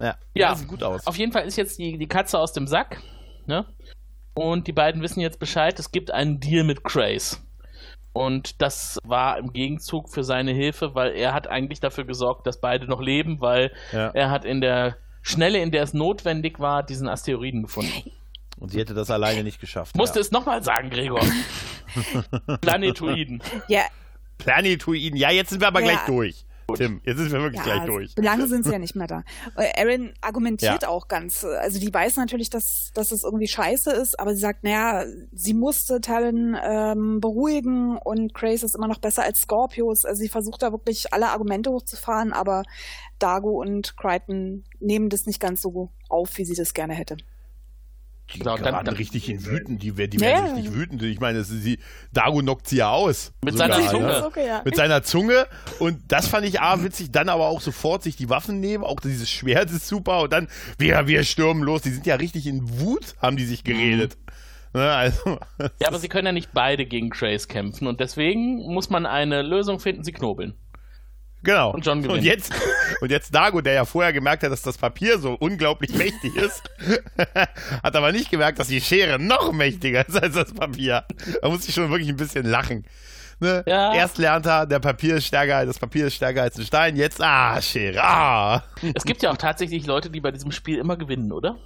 Ja, Ja. Das sieht gut aus. Auf jeden Fall ist jetzt die, die Katze aus dem Sack, ne? Und die beiden wissen jetzt Bescheid, es gibt einen Deal mit Craze. Und das war im Gegenzug für seine Hilfe, weil er hat eigentlich dafür gesorgt, dass beide noch leben, weil Ja. er hat in der Schnelle, in der es notwendig war, diesen Asteroiden gefunden. Und sie hätte das alleine nicht geschafft. Musste ja. es nochmal sagen, Gregor. Planetoiden. Ja, Planetoiden. Ja, jetzt sind wir aber Ja. gleich durch. Tim, jetzt sind wir wirklich ja, gleich durch. lange sind sie ja nicht mehr da. Äh, Erin argumentiert Ja. auch ganz, also die weiß natürlich, dass, dass es irgendwie scheiße ist, aber sie sagt, naja, sie musste Talon ähm, beruhigen und Grace ist immer noch besser als Scorpius. Also sie versucht da wirklich alle Argumente hochzufahren, aber Dago und Crichton nehmen das nicht ganz so auf, wie sie das gerne hätte. Die Genau, dann- geraten dann- richtig in wütend. Die, die werden ja. richtig wütend. Ich meine, das ist sie, Dago knockt sie ja aus. Mit seiner Sogar, Zunge. ne? okay, ja. Mit seiner Zunge. Und das fand ich A, witzig. Dann aber auch sofort sich die Waffen nehmen. Auch dieses Schwert ist super. Und dann, wir, wir stürmen los. Die sind ja richtig in Wut, haben die sich geredet. Ne, also, Ja, aber sie können ja nicht beide gegen Craze kämpfen und deswegen muss man eine Lösung finden, sie knobeln. Genau. Und John gewinnt. Und jetzt, und jetzt Dago, der ja vorher gemerkt hat, dass das Papier so unglaublich mächtig ist, hat aber nicht gemerkt, dass die Schere noch mächtiger ist als das Papier. Da muss ich schon wirklich ein bisschen lachen. Ne? Ja. Erst lernt er, der Papier ist stärker, das Papier ist stärker als ein Stein. Jetzt, ah, Schere, ah. Es gibt ja auch tatsächlich Leute, die bei diesem Spiel immer gewinnen, oder?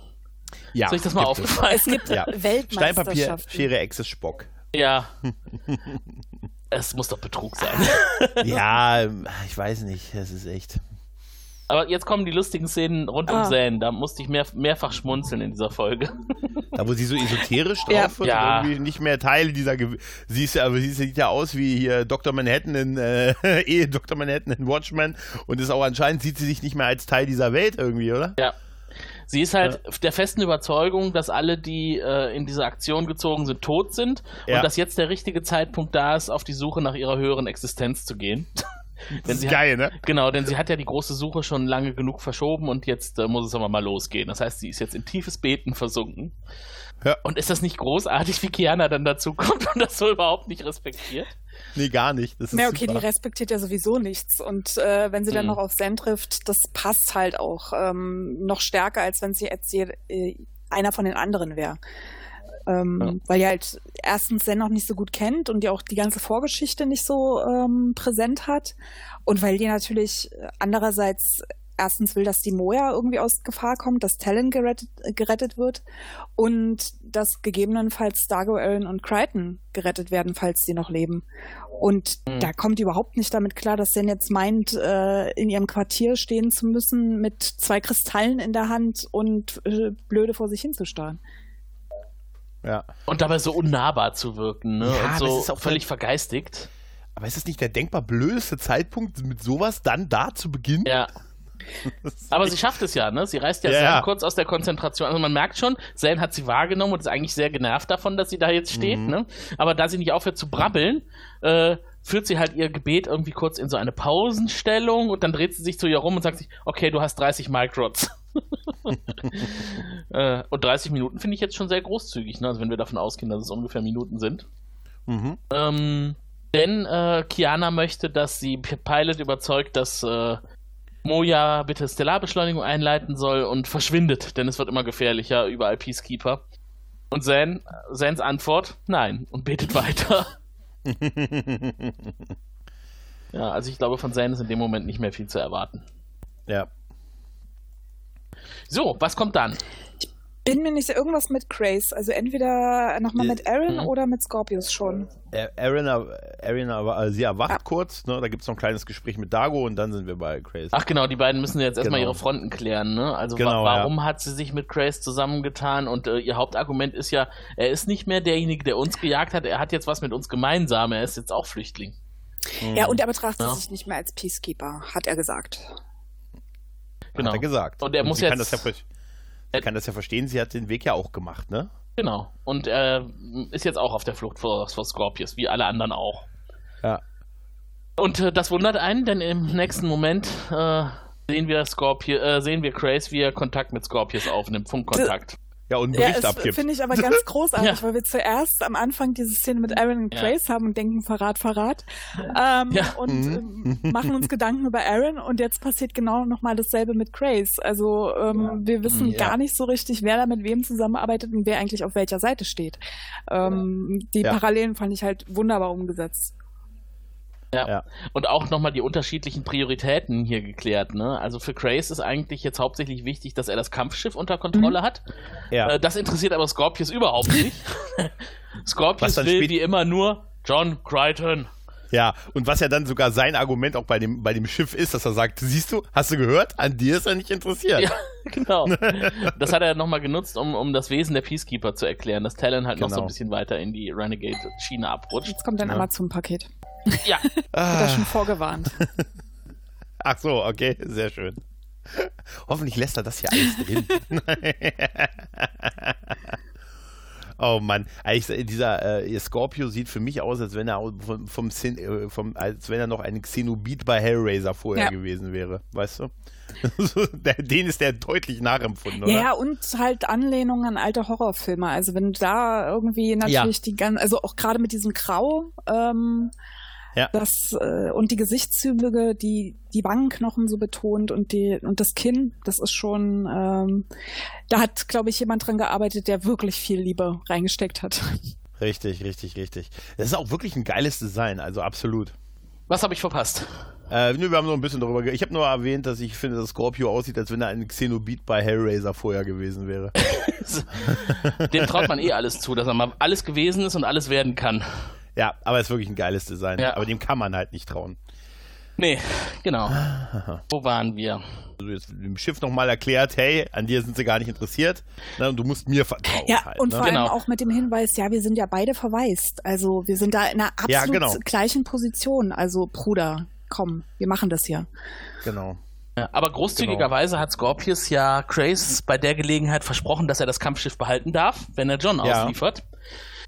Ja, Ist euch das mal aufgefallen? Es gibt Ja. Steinpapier, Weltmeisterschaften. Schere, Echse, Spock. Ja. es muss doch Betrug sein. ja, ich weiß nicht, das ist echt. Aber jetzt kommen die lustigen Szenen rund um Ah. Zane. Da musste ich mehr, mehrfach schmunzeln in dieser Folge. Da, wo sie so esoterisch drauf Ja. wird Ja. und irgendwie nicht mehr Teil dieser. Ge sie ist ja, aber sie sieht ja aus wie hier Dr. Manhattan in äh, eh Dr. Manhattan in Watchmen und ist auch anscheinend sieht sie sich nicht mehr als Teil dieser Welt irgendwie, oder? Ja. Sie ist halt der festen Überzeugung, dass alle, die äh, in diese Aktion gezogen sind, tot sind Ja. und dass jetzt der richtige Zeitpunkt da ist, auf die Suche nach ihrer höheren Existenz zu gehen. Das ist geil, ne? Genau, denn sie hat ja die große Suche schon lange genug verschoben und jetzt äh, muss es aber mal losgehen. Das heißt, sie ist jetzt in tiefes Beten versunken. Ja. Und ist das nicht großartig, wie Kiana dann dazu kommt und das so überhaupt nicht respektiert? Nee, gar nicht. Das ist Ja, okay, die super. respektiert ja sowieso nichts. Und äh, wenn sie dann Mhm. noch auf Zen trifft, das passt halt auch ähm, noch stärker, als wenn sie erzählt, äh, einer von den anderen wäre. Ähm, Ja. Weil die halt erstens Zen noch nicht so gut kennt und die auch die ganze Vorgeschichte nicht so ähm, präsent hat. Und weil die natürlich andererseits erstens will, dass die Moja irgendwie aus Gefahr kommt, dass Talon gerettet, gerettet wird und dass gegebenenfalls Dargo, Aaron und Crichton gerettet werden, falls sie noch leben. Und Mhm. da kommt überhaupt nicht damit klar, dass Zen jetzt meint, äh, in ihrem Quartier stehen zu müssen mit zwei Kristallen in der Hand und äh, blöde vor sich hinzustarren. Ja. Und dabei so unnahbar zu wirken, ne? Ja, und so es ist auch völlig vergeistigt. Aber ist es nicht der denkbar blödeste Zeitpunkt, mit sowas dann da zu beginnen? Ja. Aber sie schafft es ja, ne? Sie reißt ja Ja, ja. kurz aus der Konzentration. Also man merkt schon, Zane hat sie wahrgenommen und ist eigentlich sehr genervt davon, dass sie da jetzt steht, Mhm. ne? Aber da sie nicht aufhört zu brabbeln, äh, führt sie halt ihr Gebet irgendwie kurz in so eine Pausenstellung und dann dreht sie sich zu ihr rum und sagt sich, okay, du hast 30 Microts. äh, und 30 Minuten finde ich jetzt schon sehr großzügig, ne? Also wenn wir davon ausgehen, dass es ungefähr Minuten sind. Mhm. Ähm, denn äh, Kiana möchte, dass sie Pilot überzeugt, dass äh, Moja bitte Stellarbeschleunigung einleiten soll und verschwindet, denn es wird immer gefährlicher, überall Peacekeeper. Und Zan, Zans Antwort, nein, und betet weiter. Ja, also ich glaube, von Zan ist in dem Moment nicht mehr viel zu erwarten. ja. So, was kommt dann? Bin mir nicht sicher, irgendwas mit Grace. Also entweder nochmal mit Aaron Mhm. oder mit Scorpius schon. Aaron, Aaron also sie erwacht Ah. kurz, ne? da gibt es noch ein kleines Gespräch mit Dago und dann sind wir bei Crazy. Ach genau, die beiden müssen jetzt erstmal Genau. ihre Fronten klären, ne? Also wa Genau, warum hat sie sich mit Grace zusammengetan? Und äh, ihr Hauptargument ist ja, er ist nicht mehr derjenige, der uns gejagt hat, er hat jetzt was mit uns gemeinsam, er ist jetzt auch Flüchtling. Ja, und er betrachtet Ja. sich nicht mehr als Peacekeeper, hat er gesagt. Genau. Hat er gesagt. Und er muss sie kann jetzt- ja, Ich kann das ja verstehen, sie hat den Weg ja auch gemacht, ne? Genau. Und er ist jetzt auch auf der Flucht vor, vor Scorpius, wie alle anderen auch. Ja. Und äh, das wundert einen, denn im nächsten Moment äh, sehen wir Scorpius, äh, sehen wir Grace, wie er Kontakt mit Scorpius aufnimmt, Funkkontakt. Ja, und einen Ja, Bericht das abgibt. finde ich aber ganz großartig, Ja. weil wir zuerst am Anfang diese Szene mit Aaron und Ja. Grace haben und denken, Verrat, Verrat. Ähm, Ja. Und Mhm. ähm, machen uns Gedanken über Aaron und jetzt passiert genau nochmal dasselbe mit Grace. Also ähm, wir wissen Mhm, ja. gar nicht so richtig, wer da mit wem zusammenarbeitet und wer eigentlich auf welcher Seite steht. Ähm, die Ja. Parallelen fand ich halt wunderbar umgesetzt. Ja. Ja. Und auch nochmal die unterschiedlichen Prioritäten hier geklärt. Ne? Also für Grace ist eigentlich jetzt hauptsächlich wichtig, dass er das Kampfschiff unter Kontrolle hat. ja. Äh, das interessiert aber Scorpius überhaupt nicht. Scorpius dann will wie immer nur John Crichton. ja, und was ja dann sogar sein Argument auch bei dem, bei dem Schiff ist, dass er sagt, siehst du, hast du gehört, an dir ist er nicht interessiert. Ja, genau. Das hat er nochmal genutzt, um, um das Wesen der Peacekeeper zu erklären, dass Talon halt noch so Genau. ein bisschen weiter in die Renegade-Schiene abrutscht. Jetzt kommt ein Ja. Amazon-Paket. Ja, Ah, er schon vorgewarnt. ach so, okay, sehr schön. Hoffentlich lässt er das hier alles drin. Oh Mann, eigentlich, dieser äh, Scorpio sieht für mich aus, als wenn er vom, vom, Xen- äh, vom als wenn er noch ein Xenobit bei Hellraiser vorher Ja. gewesen wäre, weißt du? Den ist der deutlich nachempfunden, oder? Ja, ja, und halt Anlehnungen an alte Horrorfilme. Also wenn du da irgendwie natürlich die ganzen, also auch gerade mit diesem Grau, ähm, Ja. das äh, und die Gesichtszüge, die die Wangenknochen so betont und die und das Kinn, das ist schon, ähm, da hat, glaube ich, jemand dran gearbeitet, der wirklich viel Liebe reingesteckt hat. Richtig, richtig, richtig. Das ist auch wirklich ein geiles Design, also absolut. was habe ich verpasst? Äh, nö, wir haben noch ein bisschen darüber ge Ich habe nur erwähnt, dass ich finde, dass Scorpio aussieht, als wenn er ein Xenobit bei Hellraiser vorher gewesen wäre. Dem traut man eh alles zu, dass er mal alles gewesen ist und alles werden kann. Ja, aber es ist wirklich ein geiles Design. Ja. Aber dem kann man halt nicht trauen. Nee, genau. Wo waren wir? Also jetzt dem Schiff nochmal erklärt, hey, an dir sind sie gar nicht interessiert. Ne, und du musst mir vertrauen. Ja, halt, und ne? vor Genau. allem auch mit dem Hinweis, ja, wir sind ja beide verwaist. Also wir sind da in einer absolut Ja, genau. gleichen Position. Also Bruder, komm, wir machen das hier. Genau. Ja, aber großzügigerweise hat Scorpius ja Grace bei der Gelegenheit versprochen, dass er das Kampfschiff behalten darf, wenn er John Ja. ausliefert.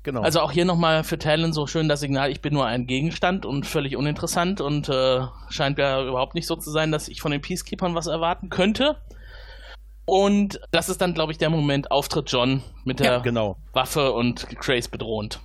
Genau. Also auch hier nochmal für Talon so schön das Signal, ich bin nur ein Gegenstand und völlig uninteressant und äh, scheint ja überhaupt nicht so zu sein, dass ich von den Peacekeepers was erwarten könnte. Und das ist dann, glaube ich, der Moment, Auftritt John mit der ja, genau. Waffe und Grace bedrohend.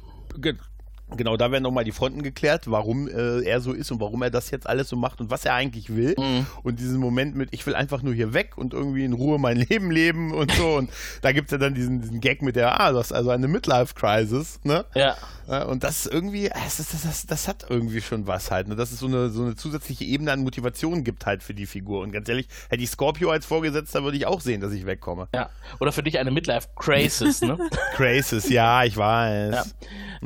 Ge genau, da werden nochmal die Fronten geklärt, warum äh, er so ist und warum er das jetzt alles so macht und was er eigentlich will. Mhm. Und diesen Moment mit, ich will einfach nur hier weg und irgendwie in Ruhe mein Leben leben und so. Und da gibt es ja dann diesen, diesen Gag mit der, ah, das ist also eine Midlife-Crisis, ne? Ja. Ja, Und das ist irgendwie, das, das, das, das, hat irgendwie schon was halt. Ne? Dass es so eine, so eine zusätzliche Ebene an Motivation gibt halt für die Figur. Und ganz ehrlich, hätte ich Scorpio als Vorgesetzter, würde ich auch sehen, dass ich wegkomme. Ja. Oder für dich eine Midlife-Crisis, ne? Crisis, ja, ich weiß.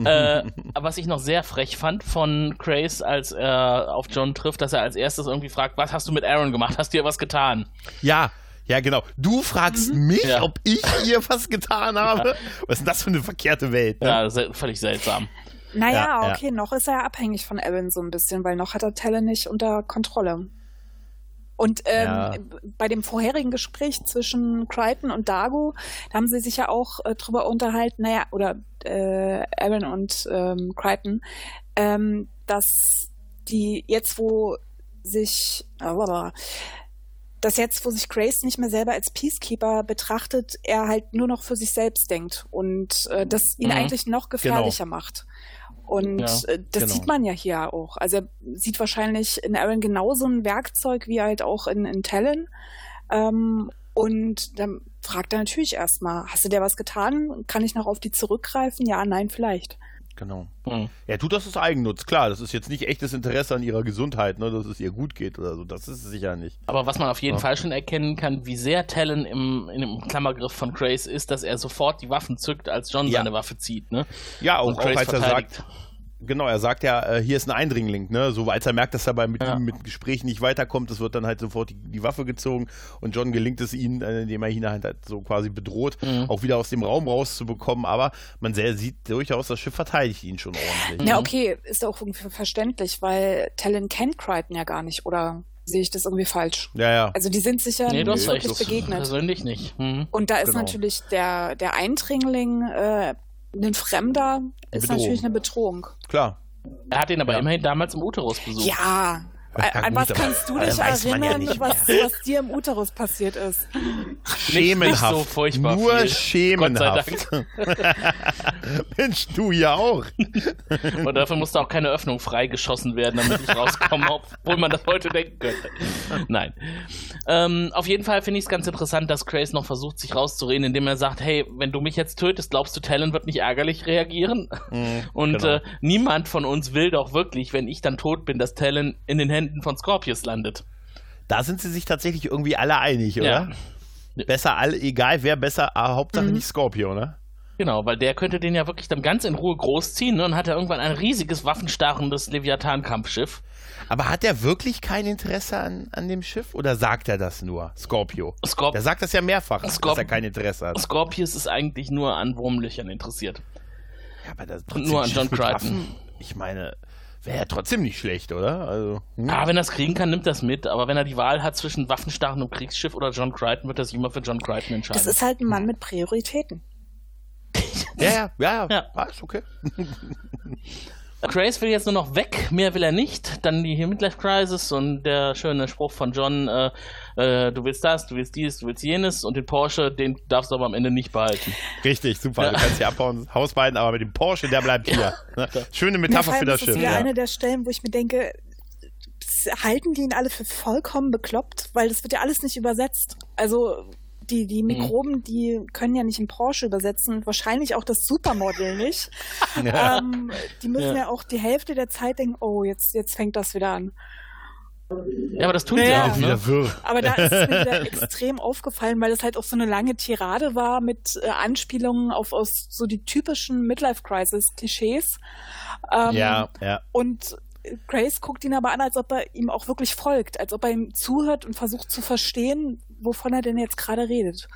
äh, was ich noch sehr frech fand von Grace, als er auf John trifft, dass er als erstes irgendwie fragt, was hast du mit Aaron gemacht? Hast du ihr was getan? Ja, ja, genau. Du fragst mich, Ja. ob ich ihr was getan habe? Was ist denn das für eine verkehrte Welt? Ne? Ja, se völlig seltsam. Naja, Ja, ja. okay, noch ist er ja abhängig von Aaron so ein bisschen, weil noch hat er Talon nicht unter Kontrolle. Und ähm, Ja. bei dem vorherigen Gespräch zwischen Crichton und Dago, da haben sie sich ja auch äh, drüber unterhalten, naja, oder äh, Aaron und ähm, Crichton, ähm, dass die jetzt, wo sich, äh, dass jetzt, wo sich Grace nicht mehr selber als Peacekeeper betrachtet, er halt nur noch für sich selbst denkt und äh, das ihn Mhm. eigentlich noch gefährlicher macht. Und Ja, äh, das genau. sieht man ja hier auch. Also er sieht wahrscheinlich in Aaron genauso ein Werkzeug wie halt auch in, in Talon. Ähm, und dann fragt er natürlich erstmal, hast du dir was getan? Kann ich noch auf die zurückgreifen? Ja, nein, vielleicht. Genau. Hm. Er tut das aus Eigennutz, klar. Das ist jetzt nicht echtes Interesse an ihrer Gesundheit, ne, dass es ihr gut geht oder so. Das ist es sicher nicht. Aber was man auf jeden Ja. Fall schon erkennen kann, wie sehr Talon im, in dem Klammergriff von Grace ist, dass er sofort die Waffen zückt, als John Ja. seine Waffe zieht, ne? Ja, Und und auch Grace als er sagt, genau, er sagt ja, äh, hier ist ein Eindringling, ne? So als er merkt, dass er bei mit Ja. ihm mit Gesprächen nicht weiterkommt, es wird dann halt sofort die, die Waffe gezogen und John gelingt es ihm, äh, indem er ihn halt, halt so quasi bedroht, Mhm. auch wieder aus dem Raum rauszubekommen. Aber man sehr, sieht durchaus, das Schiff verteidigt ihn schon ordentlich. Ja, Mhm. okay, ist auch irgendwie verständlich, weil Talon kennt Crichton ja gar nicht oder sehe ich das irgendwie falsch. Ja, ja. Also die sind sicher Nee, wirklich begegnet. Persönlich nicht. Mhm. Und da ist Genau. natürlich der, der Eindringling, äh, ein Fremder, ist Bedrohung. natürlich eine Bedrohung. Klar. Er hat ihn aber Ja. immerhin damals im Uterus besucht. Ja. An, was kannst du aber dich ja erinnern, nicht was, was dir im Uterus passiert ist? Schemenhaft. so furchtbar Nur viel. schemenhaft. Mensch, du ja auch. Und dafür musste auch keine Öffnung freigeschossen werden, damit ich rauskomme, obwohl man das heute denken könnte. Nein. Ähm, auf jeden Fall finde ich es ganz interessant, dass Grace noch versucht, sich rauszureden, indem er sagt, hey, wenn du mich jetzt tötest, glaubst du, Talon wird nicht ärgerlich reagieren? Und genau. äh, niemand von uns will doch wirklich, wenn ich dann tot bin, dass Talon in den Händen von Scorpius landet. Da sind sie sich tatsächlich irgendwie alle einig, oder? Ja. Besser alle, egal wer besser, ah, Hauptsache Mhm. nicht Scorpio, ne? Genau, weil der könnte den ja wirklich dann ganz in Ruhe großziehen ne, und hat er irgendwann ein riesiges waffenstarrendes Leviathan-Kampfschiff. Aber hat er wirklich kein Interesse an, an dem Schiff oder sagt er das nur? Scorpio. Scorp Der sagt das ja mehrfach, Scorp- dass er kein Interesse hat. Scorpius ist eigentlich nur an Wurmlöchern interessiert. Ja, aber das Und nur an John Crichton. Ich meine, wäre ja trotzdem nicht schlecht, oder? Also, hm? Ah, wenn er es kriegen kann, nimmt das mit. Aber wenn er die Wahl hat zwischen waffenstarrendem Kriegsschiff oder John Crichton, wird er sich immer für John Crichton entscheiden. Das ist halt ein Mann mit Prioritäten. ja, ja, ja, ja, Ja. Ah, ist okay. Grace will jetzt nur noch weg, mehr will er nicht. Dann die Midlife Crisis und der schöne Spruch von John, äh, äh, du willst das, du willst dies, du willst jenes und den Porsche, den darfst du aber am Ende nicht behalten. Richtig, super. Ja. Du kannst hier abhauen, Haus beiden, aber mit dem Porsche, der bleibt hier. Ne? Schöne Ja, Metapher für das ist das Schiff. wieder Ja. eine der Stellen, wo ich mir denke, halten die ihn alle für vollkommen bekloppt? Weil das wird ja alles nicht übersetzt. Also die, die Mikroben, die können ja nicht in Porsche übersetzen und wahrscheinlich auch das Supermodel nicht. Ja. ähm, die müssen Ja. ja. auch die Hälfte der Zeit denken, oh, jetzt, jetzt fängt das wieder an. Ja, aber das tun sie Ja. auch, ne? Wieder wirr. Aber da ist es mir wieder extrem aufgefallen, weil es halt auch so eine lange Tirade war mit äh, Anspielungen auf aus so die typischen Midlife-Crisis-Klischees. Ähm, Ja, ja. Und Grace guckt ihn aber an, als ob er ihm auch wirklich folgt, als ob er ihm zuhört und versucht zu verstehen, wovon er denn jetzt gerade redet.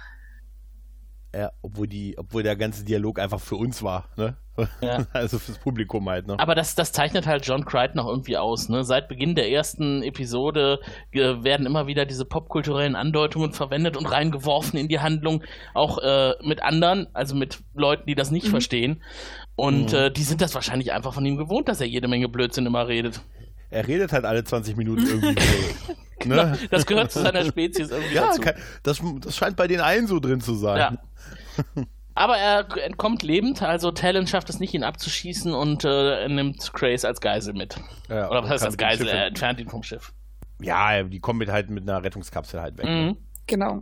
Ja, obwohl die, obwohl der ganze Dialog einfach für uns war, ne? Ja. Also fürs Publikum halt, ne? Aber das, das zeichnet halt John Crichton auch irgendwie aus. Ne? Seit Beginn der ersten Episode äh, werden immer wieder diese popkulturellen Andeutungen verwendet und reingeworfen in die Handlung, auch äh, mit anderen, also mit Leuten, die das nicht Mhm. verstehen. Und Mhm. äh, die sind das wahrscheinlich einfach von ihm gewohnt, dass er jede Menge Blödsinn immer redet. Er redet halt alle 20 Minuten irgendwie so. ne? Das gehört zu seiner Spezies irgendwie Ja, dazu. kein, das, das scheint bei den allen so drin zu sein. Ja. Aber er entkommt lebend, also Talon schafft es nicht, ihn abzuschießen und äh, nimmt Grace als Geisel mit. Ja, Oder was heißt kann als Geisel? Er entfernt ihn vom Schiff. Ja, die kommen mit halt mit einer Rettungskapsel halt weg. Mhm. Genau.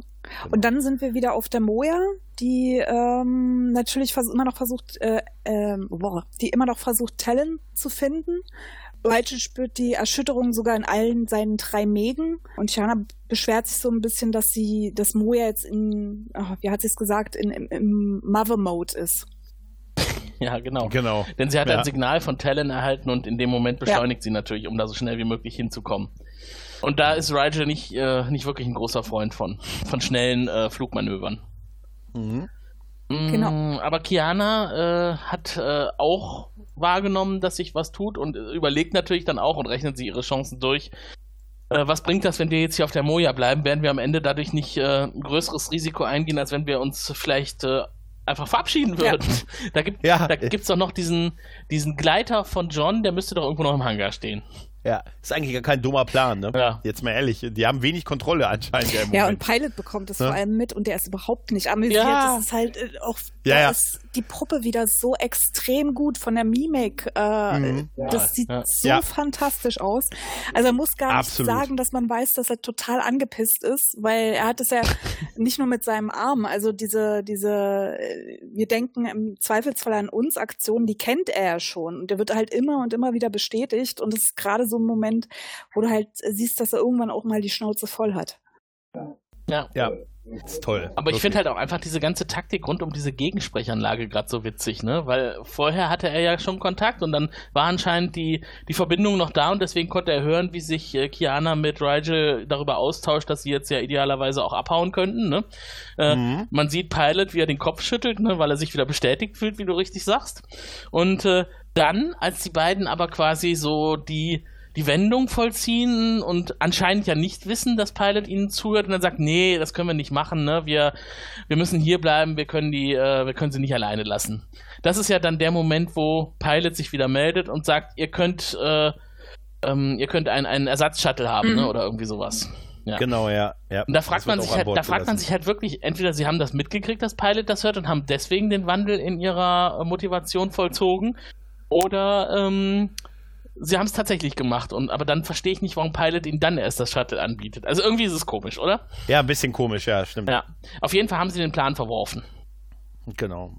Und dann sind wir wieder auf der Moja, die ähm, natürlich immer noch versucht, äh, ähm, boah, die immer noch versucht, Talon zu finden. Rachel spürt die Erschütterung sogar in allen seinen drei Mägen. Und Shana beschwert sich so ein bisschen, dass sie, dass Moja jetzt in, ach, wie hat sie es gesagt, in, im, im Mother-Mode ist. Ja, genau. Genau. Denn sie hat Ja. ein Signal von Talon erhalten und in dem Moment beschleunigt sie natürlich, um da so schnell wie möglich hinzukommen. Und da ist Rigel nicht, äh, nicht wirklich ein großer Freund von, von schnellen äh, Flugmanövern. Mhm. Genau. Mm, Aber Kiana äh, hat äh, auch wahrgenommen, dass sich was tut und überlegt natürlich dann auch und rechnet sie ihre Chancen durch. Äh, was bringt das, wenn wir jetzt hier auf der Moja bleiben? Werden wir am Ende dadurch nicht äh, ein größeres Risiko eingehen, als wenn wir uns vielleicht äh, einfach verabschieden Ja. würden? Da gibt Ja. da gibt's doch noch diesen, diesen Gleiter von John, der müsste doch irgendwo noch im Hangar stehen. Ja, ist eigentlich gar kein dummer Plan, ne? Ja. Jetzt mal ehrlich, die haben wenig Kontrolle anscheinend ja im Ja, und. Pilot bekommt es Ja. vor allem mit und der ist überhaupt nicht amüsiert. Ja. Das ist halt äh, auch, Ja, ja. ist die Puppe wieder so extrem gut von der Mimik. Äh, Mhm. Das sieht Ja. so Ja. fantastisch aus. Also er muss gar nicht Absolut. sagen, dass man weiß, dass er total angepisst ist, weil er hat es ja nicht nur mit seinem Arm, also diese, diese, äh, wir denken im Zweifelsfall an uns Aktionen, die kennt er ja schon. Und der wird halt immer und immer wieder bestätigt. Und es ist gerade so ein Moment, wo du halt siehst, dass er irgendwann auch mal die Schnauze voll hat. Ja. Ja, ist toll. Aber ich finde halt auch einfach diese ganze Taktik rund um diese Gegensprechanlage gerade so witzig, ne? Weil vorher hatte er ja schon Kontakt und dann war anscheinend die, die Verbindung noch da und deswegen konnte er hören, wie sich äh, Kiana mit Rigel darüber austauscht, dass sie jetzt ja idealerweise auch abhauen könnten, ne? Äh, Mhm. Man sieht Pilot, wie er den Kopf schüttelt, ne? Weil er sich wieder bestätigt fühlt, wie du richtig sagst. Und äh, dann, als die beiden aber quasi so die die Wendung vollziehen und anscheinend ja nicht wissen, dass Pilot ihnen zuhört und dann sagt, nee, das können wir nicht machen, ne? Wir, wir müssen hier bleiben, wir können die, äh, wir können sie nicht alleine lassen. Das ist ja dann der Moment, wo Pilot sich wieder meldet und sagt, ihr könnt, äh, ähm, ihr könnt einen, einen Ersatzshuttle haben, Mhm. ne? Oder irgendwie sowas. Ja. Genau, ja. ja. Und da fragt man sich halt, da fragt man sich halt wirklich, entweder sie haben das mitgekriegt, dass Pilot das hört und haben deswegen den Wandel in ihrer äh, Motivation vollzogen, oder ähm, sie haben es tatsächlich gemacht und aber dann verstehe ich nicht, warum Pilot ihnen dann erst das Shuttle anbietet. Also irgendwie ist es komisch, oder? Ja, ein bisschen komisch, ja, stimmt. Ja. Auf jeden Fall haben sie den Plan verworfen. Genau.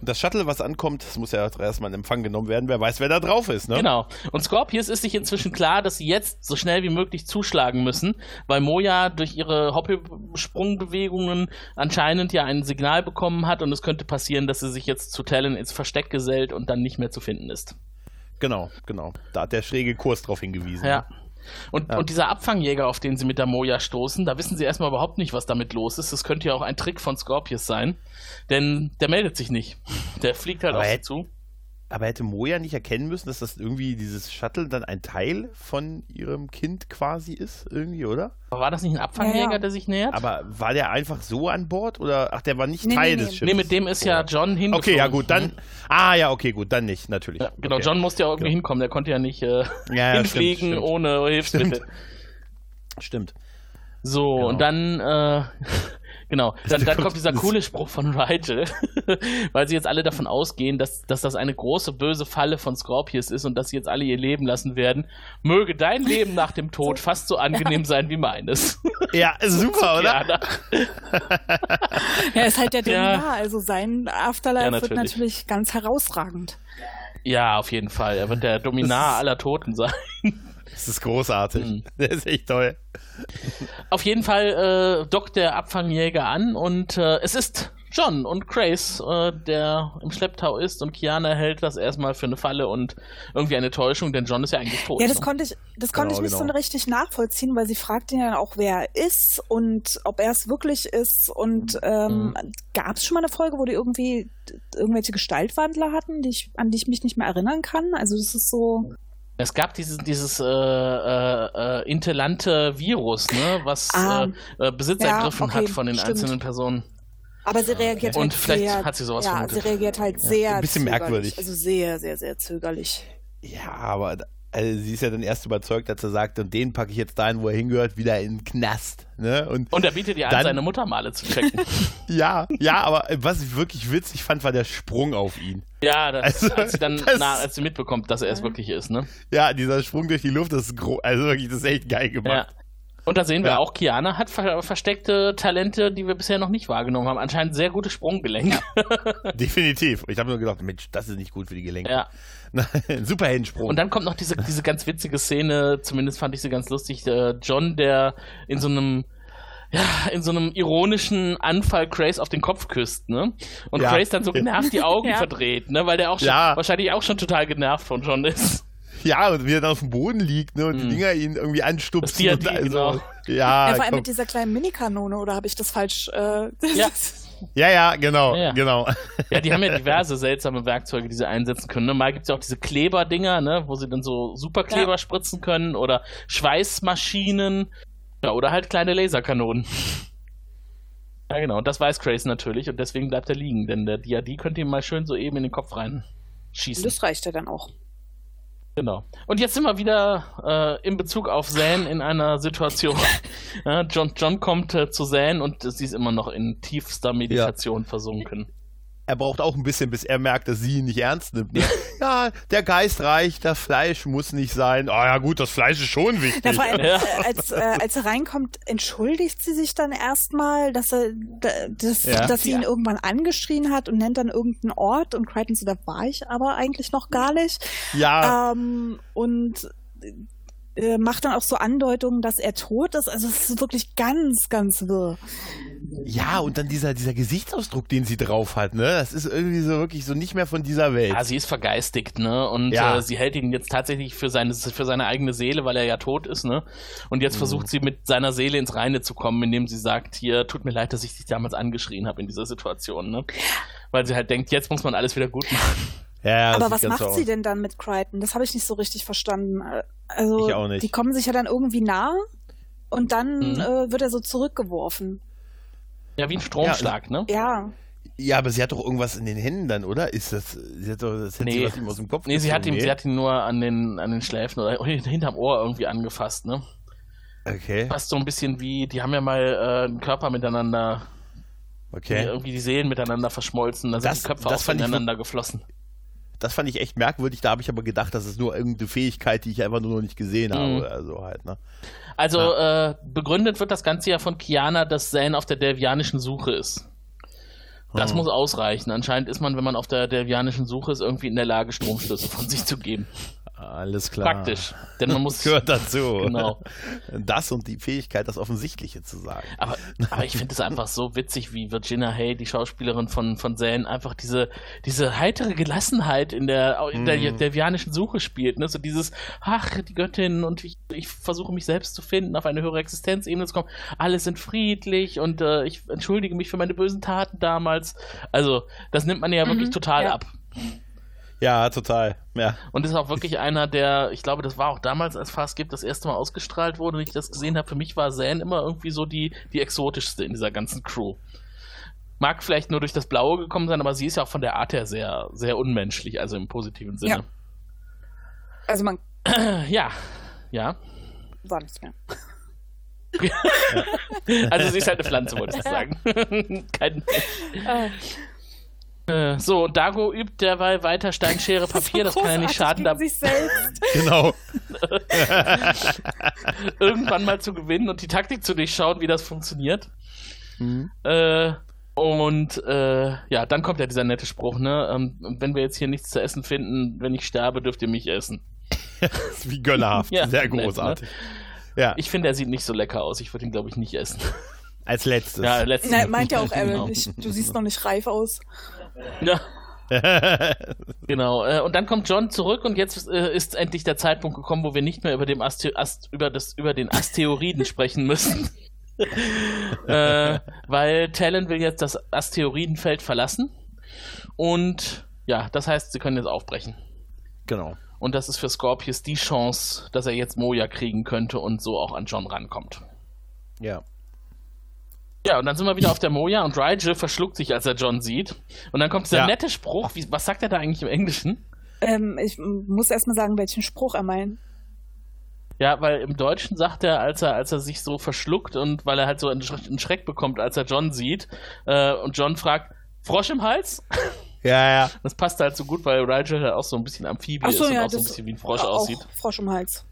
Und das Shuttle, was ankommt, das muss ja erstmal in Empfang genommen werden. Wer weiß, wer da drauf ist, ne? Genau. Und Scorpius ist sich inzwischen klar, dass sie jetzt so schnell wie möglich zuschlagen müssen, weil Moja durch ihre Hoppelsprungbewegungen anscheinend ja ein Signal bekommen hat und es könnte passieren, dass sie sich jetzt zu Talon ins Versteck gesellt und dann nicht mehr zu finden ist. Genau, genau. Da hat der schräge Kurs drauf hingewiesen. Ja. Und, Ja. und dieser Abfangjäger, auf den sie mit der Moja stoßen, da wissen sie erstmal überhaupt nicht, was damit los ist. Das könnte ja auch ein Trick von Scorpius sein. Denn der meldet sich nicht. Der fliegt halt Aber auf sie zu. Aber hätte Moja nicht erkennen müssen, dass das irgendwie dieses Shuttle dann ein Teil von ihrem Kind quasi ist, irgendwie, oder? Aber war das nicht ein Abfangjäger, Ja, ja. der sich nähert? Aber war der einfach so an Bord oder ach, der war nicht Nee, Teil nee, des nee. Schiffes? nee, mit dem ist ja John hingeflogen. Okay, ja gut, dann. Ah, ja, okay, gut, dann nicht, natürlich. Ja, genau, okay. John musste ja irgendwie Genau. hinkommen. Der konnte ja nicht äh, ja, ja, hinfliegen stimmt, stimmt. ohne Hilfsmittel. Stimmt. So, Genau. und dann, äh, genau, dann, dann kommt dieser coole Spruch von Rigel, weil sie jetzt alle davon ausgehen, dass, dass das eine große böse Falle von Scorpius ist und dass sie jetzt alle ihr Leben lassen werden. Möge dein Leben nach dem Tod fast so angenehm sein wie meines. Ja, super, oder? Er ist halt der Ja. Dominar, also sein Afterlife Ja, wird natürlich. natürlich ganz herausragend. Ja, auf jeden Fall. Er wird der Dominar aller Toten sein. Das ist großartig. Mhm. Der ist echt toll. Auf jeden Fall äh, dockt der Abfangjäger an und äh, es ist John und Grace, äh, der im Schlepptau ist und Kiana hält das erstmal für eine Falle und irgendwie eine Täuschung, denn John ist ja eigentlich tot. Ja, das ne? konnte ich, das konnte Genau, ich nicht genau. so richtig nachvollziehen, weil sie fragt ihn ja auch, wer er ist und ob er es wirklich ist. Und ähm, Mhm. gab es schon mal eine Folge, wo die irgendwie irgendwelche Gestaltwandler hatten, die ich, an die ich mich nicht mehr erinnern kann? Also das ist so. Es gab dieses, dieses äh, äh, äh, intellante Virus, ne, was Ah. äh, äh, Besitz Ja, ergriffen okay, hat von den stimmt. einzelnen Personen. Aber sie reagiert Und halt vielleicht sehr, hat sie sowas ja, vermutet. sie reagiert halt sehr ein bisschen zögerlich. merkwürdig. Also sehr, sehr, sehr zögerlich. Ja, aber also, sie ist ja dann erst überzeugt, als er sagt, und den packe ich jetzt dahin, wo er hingehört, wieder in den Knast. Ne? Und Und er bietet ihr an, seine Muttermale zu checken. ja, ja, aber was ich wirklich witzig fand, war der Sprung auf ihn. ja, das, Also, als sie dann, das- na, als sie mitbekommt, dass er es wirklich ist, ne? Ja, dieser Sprung durch die Luft, das ist gro also wirklich, das ist echt geil Ja. Und da sehen wir Ja. auch, Kiana hat ver versteckte Talente, die wir bisher noch nicht wahrgenommen haben. Anscheinend sehr gute Sprunggelenke. Definitiv. Ich habe nur gedacht, Mensch, das ist nicht gut für die Gelenke. ja. Super Heldensprung. Und dann kommt noch diese, diese ganz witzige Szene, zumindest fand ich sie ganz lustig, äh, John, der in so einem ja, in so einem ironischen Anfall Grace auf den Kopf küsst, ne? Und Ja. Grace dann so genervt die Augen Ja. verdreht, ne? Weil der auch schon, Ja. wahrscheinlich auch schon total genervt von John ist. Ja, und wie er dann auf dem Boden liegt, ne, und die Mhm. Dinger ihn irgendwie anstupsen. Also, genau. Ja, ja, vor allem mit dieser kleinen Minikanone, oder habe ich das falsch? Äh, Ja. ja, ja, genau, Ja. genau. Ja, die haben ja diverse seltsame Werkzeuge, die sie einsetzen können. Ne? Mal gibt's ja auch diese Kleberdinger, ne? wo sie dann so Superkleber Ja. spritzen können oder Schweißmaschinen ja, oder halt kleine Laserkanonen. Ja, genau. Und das weiß Grace natürlich und deswegen bleibt er liegen, denn der Diadi könnte ihm mal schön so eben in den Kopf reinschießen. das reicht ja dann auch. Genau. Und jetzt sind wir wieder äh, in Bezug auf Zan in einer Situation. ja, John, John kommt äh, zu Zan und sie ist immer noch in tiefster Meditation versunken. Er braucht auch ein bisschen, bis er merkt, dass sie ihn nicht ernst nimmt. Ne? ja, der Geist reicht, das Fleisch muss nicht sein. Oh ja, gut, das Fleisch ist schon wichtig. Ja, vor allem, Ja. äh, als, äh, als er reinkommt, entschuldigt sie sich dann erstmal, dass er, da- dass, Ja. dass sie ihn Ja. irgendwann angeschrien hat und nennt dann irgendeinen Ort und Crichton so, da war ich aber eigentlich noch gar nicht. ja, Ähm, und äh, macht dann auch so Andeutungen, dass er tot ist. Also es ist wirklich ganz, ganz wirr. Ja, und dann dieser, dieser Gesichtsausdruck, den sie drauf hat, ne? Das ist irgendwie so wirklich so nicht mehr von dieser Welt. Ja, sie ist vergeistigt, ne? Und Ja. äh, sie hält ihn jetzt tatsächlich für seine, für seine eigene Seele, weil er ja tot ist, ne? Und jetzt Mhm. versucht sie mit seiner Seele ins Reine zu kommen, indem sie sagt, hier, tut mir leid, dass ich dich damals angeschrien habe in dieser Situation, ne? Weil sie halt denkt, jetzt muss man alles wieder gut machen. Ja, Aber was macht so sie denn dann mit Crichton? Das habe ich nicht so richtig verstanden. Also, ich auch nicht. die kommen sich ja dann irgendwie nah und dann mhm. äh, wird er so zurückgeworfen. Ja, wie ein Stromschlag, ja, ne? Ja. Ja, aber sie hat doch irgendwas in den Händen dann, oder? Ist das, sie hat doch das nee. was ihm aus dem Kopf Nee, sie hat, ihn, sie hat ihn nur an den, an den Schläfen oder hinterm Ohr irgendwie angefasst, ne? Okay. Fast so ein bisschen wie, die haben ja mal äh, einen Körper miteinander, okay. irgendwie die Seelen miteinander verschmolzen, da sind das, die Köpfe auch ineinander geflossen. Das fand ich echt merkwürdig, da habe ich aber gedacht, das ist nur irgendeine Fähigkeit, die ich einfach nur noch nicht gesehen habe. Mhm. Also halt, ne? Also ja. äh, begründet wird das Ganze ja von Kiana, dass Zane auf der devianischen Suche ist. Das hm. muss ausreichen. Anscheinend ist man, wenn man auf der devianischen Suche ist, irgendwie in der Lage, Stromstöße von sich zu geben. Alles klar. Praktisch. Denn man muss. gehört dazu. Genau. Das und die Fähigkeit, das Offensichtliche zu sagen. Aber, aber ich finde es einfach so witzig, wie Virginia Hay, die Schauspielerin von, von Zane, einfach diese, diese heitere Gelassenheit in der, in der mm. devianischen Suche spielt. Ne? So dieses, ach, die Göttin und ich, ich versuche mich selbst zu finden, auf eine höhere Existenzebene zu kommen. Alle sind friedlich und äh, ich entschuldige mich für meine bösen Taten damals. Also, das nimmt man ja mhm, wirklich total ja. ab. Ja, total. Ja. Und ist auch wirklich einer, der, ich glaube, das war auch damals, als Fast Skip das erste Mal ausgestrahlt wurde und ich das gesehen habe. Für mich war Zan immer irgendwie so die, die exotischste in dieser ganzen Crew. Mag vielleicht nur durch das Blaue gekommen sein, aber sie ist ja auch von der Art her sehr, sehr unmenschlich, also im positiven Sinne. Ja. Also man. ja, ja. War nichts mehr. also sie ist halt eine Pflanze, wollte ich sagen. Kein. Äh. Äh, so, Dago übt derweil weiter Steinschere Papier, das, das kann ja nicht schaden. Da sich selbst. genau. Irgendwann mal zu gewinnen und die Taktik zu durchschauen, wie das funktioniert. Mhm. Äh, und äh, ja, dann kommt ja dieser nette Spruch, ne? Ähm, wenn wir jetzt hier nichts zu essen finden, wenn ich sterbe, dürft ihr mich essen. wie gönnerhaft, ja, sehr großartig. Nett, ne? Ja. Ich finde, er sieht nicht so lecker aus. Ich würde ihn, glaube ich, nicht essen. Als letztes. Ja, letztes. Nein, meint ja auch Aaron. Genau. du siehst noch nicht reif aus. Ja. genau. Äh, und dann kommt John zurück und jetzt äh, ist endlich der Zeitpunkt gekommen, wo wir nicht mehr über, dem Aste Ast über, das, über den Asteroiden sprechen müssen. äh, weil Talon will jetzt das Asteroidenfeld verlassen. Und ja, das heißt, sie können jetzt aufbrechen. Genau. Und das ist für Scorpius die Chance, dass er jetzt Moja kriegen könnte und so auch an John rankommt. Ja. Ja, und dann sind wir wieder auf der Moja und Rigel verschluckt sich, als er John sieht. Und dann kommt dieser ja. nette Spruch. Wie, was sagt er da eigentlich im Englischen? Ähm, ich muss erstmal sagen, welchen Spruch er meint. Ja, weil im Deutschen sagt er, als er, als er sich so verschluckt und weil er halt so einen Schreck bekommt, als er John sieht, äh, und John fragt, Frosch im Hals? Ja, ja. Das passt halt so gut, weil Rigel halt auch so ein bisschen Amphibie so, ist ja, und auch so ein bisschen wie ein Frosch aussieht. Frosch im Hals.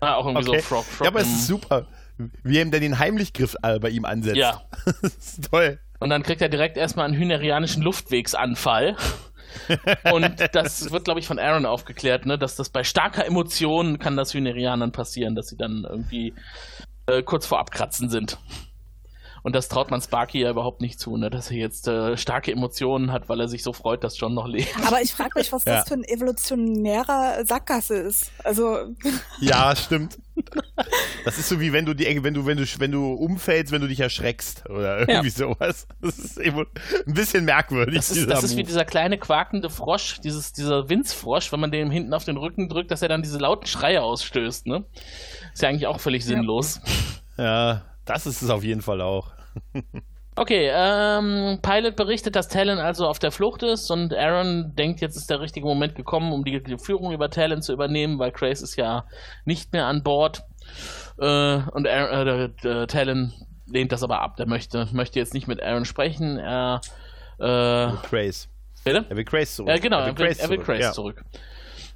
Ah, auch irgendwie okay. so Frog, Frog Ja, aber es ist super wie er ihm dann den Heimlichgriff bei ihm ansetzt. Ja. das ist toll. Und dann kriegt er direkt erstmal einen hynerianischen Luftwegsanfall. und das wird, glaube ich, von Aaron aufgeklärt, ne? dass das bei starker Emotion kann das Hynerianern passieren, dass sie dann irgendwie äh, kurz vor Abkratzen sind. Und das traut man Sparky ja überhaupt nicht zu, ne? dass er jetzt äh, starke Emotionen hat, weil er sich so freut, dass John noch lebt. Aber ich frage mich, was ja. das für ein evolutionärer Sackgasse ist. Also. Ja, stimmt. Das ist so wie wenn du die, wenn du, wenn du, wenn du umfällst, wenn du dich erschreckst oder irgendwie ja. sowas. Das ist eben ein bisschen merkwürdig. Das ist, das ist wie dieser kleine quakende Frosch, dieses, dieser Winzfrosch, wenn man dem hinten auf den Rücken drückt, dass er dann diese lauten Schreie ausstößt, ne? Ist ja eigentlich auch völlig sinnlos. Ja, ja das ist es auf jeden Fall auch. Okay, ähm, Pilot berichtet, dass Talon also auf der Flucht ist und Aaron denkt, jetzt ist der richtige Moment gekommen, um die, Führung über Talon zu übernehmen, weil Grace ist ja nicht mehr an Bord. Äh, und Aaron, äh, äh, Talon lehnt das aber ab. Der möchte, möchte jetzt nicht mit Aaron sprechen. Er, äh, Grace. Bitte? Er will Grace zurück. Ja, genau, er will, Grace, er will Grace zurück. zurück.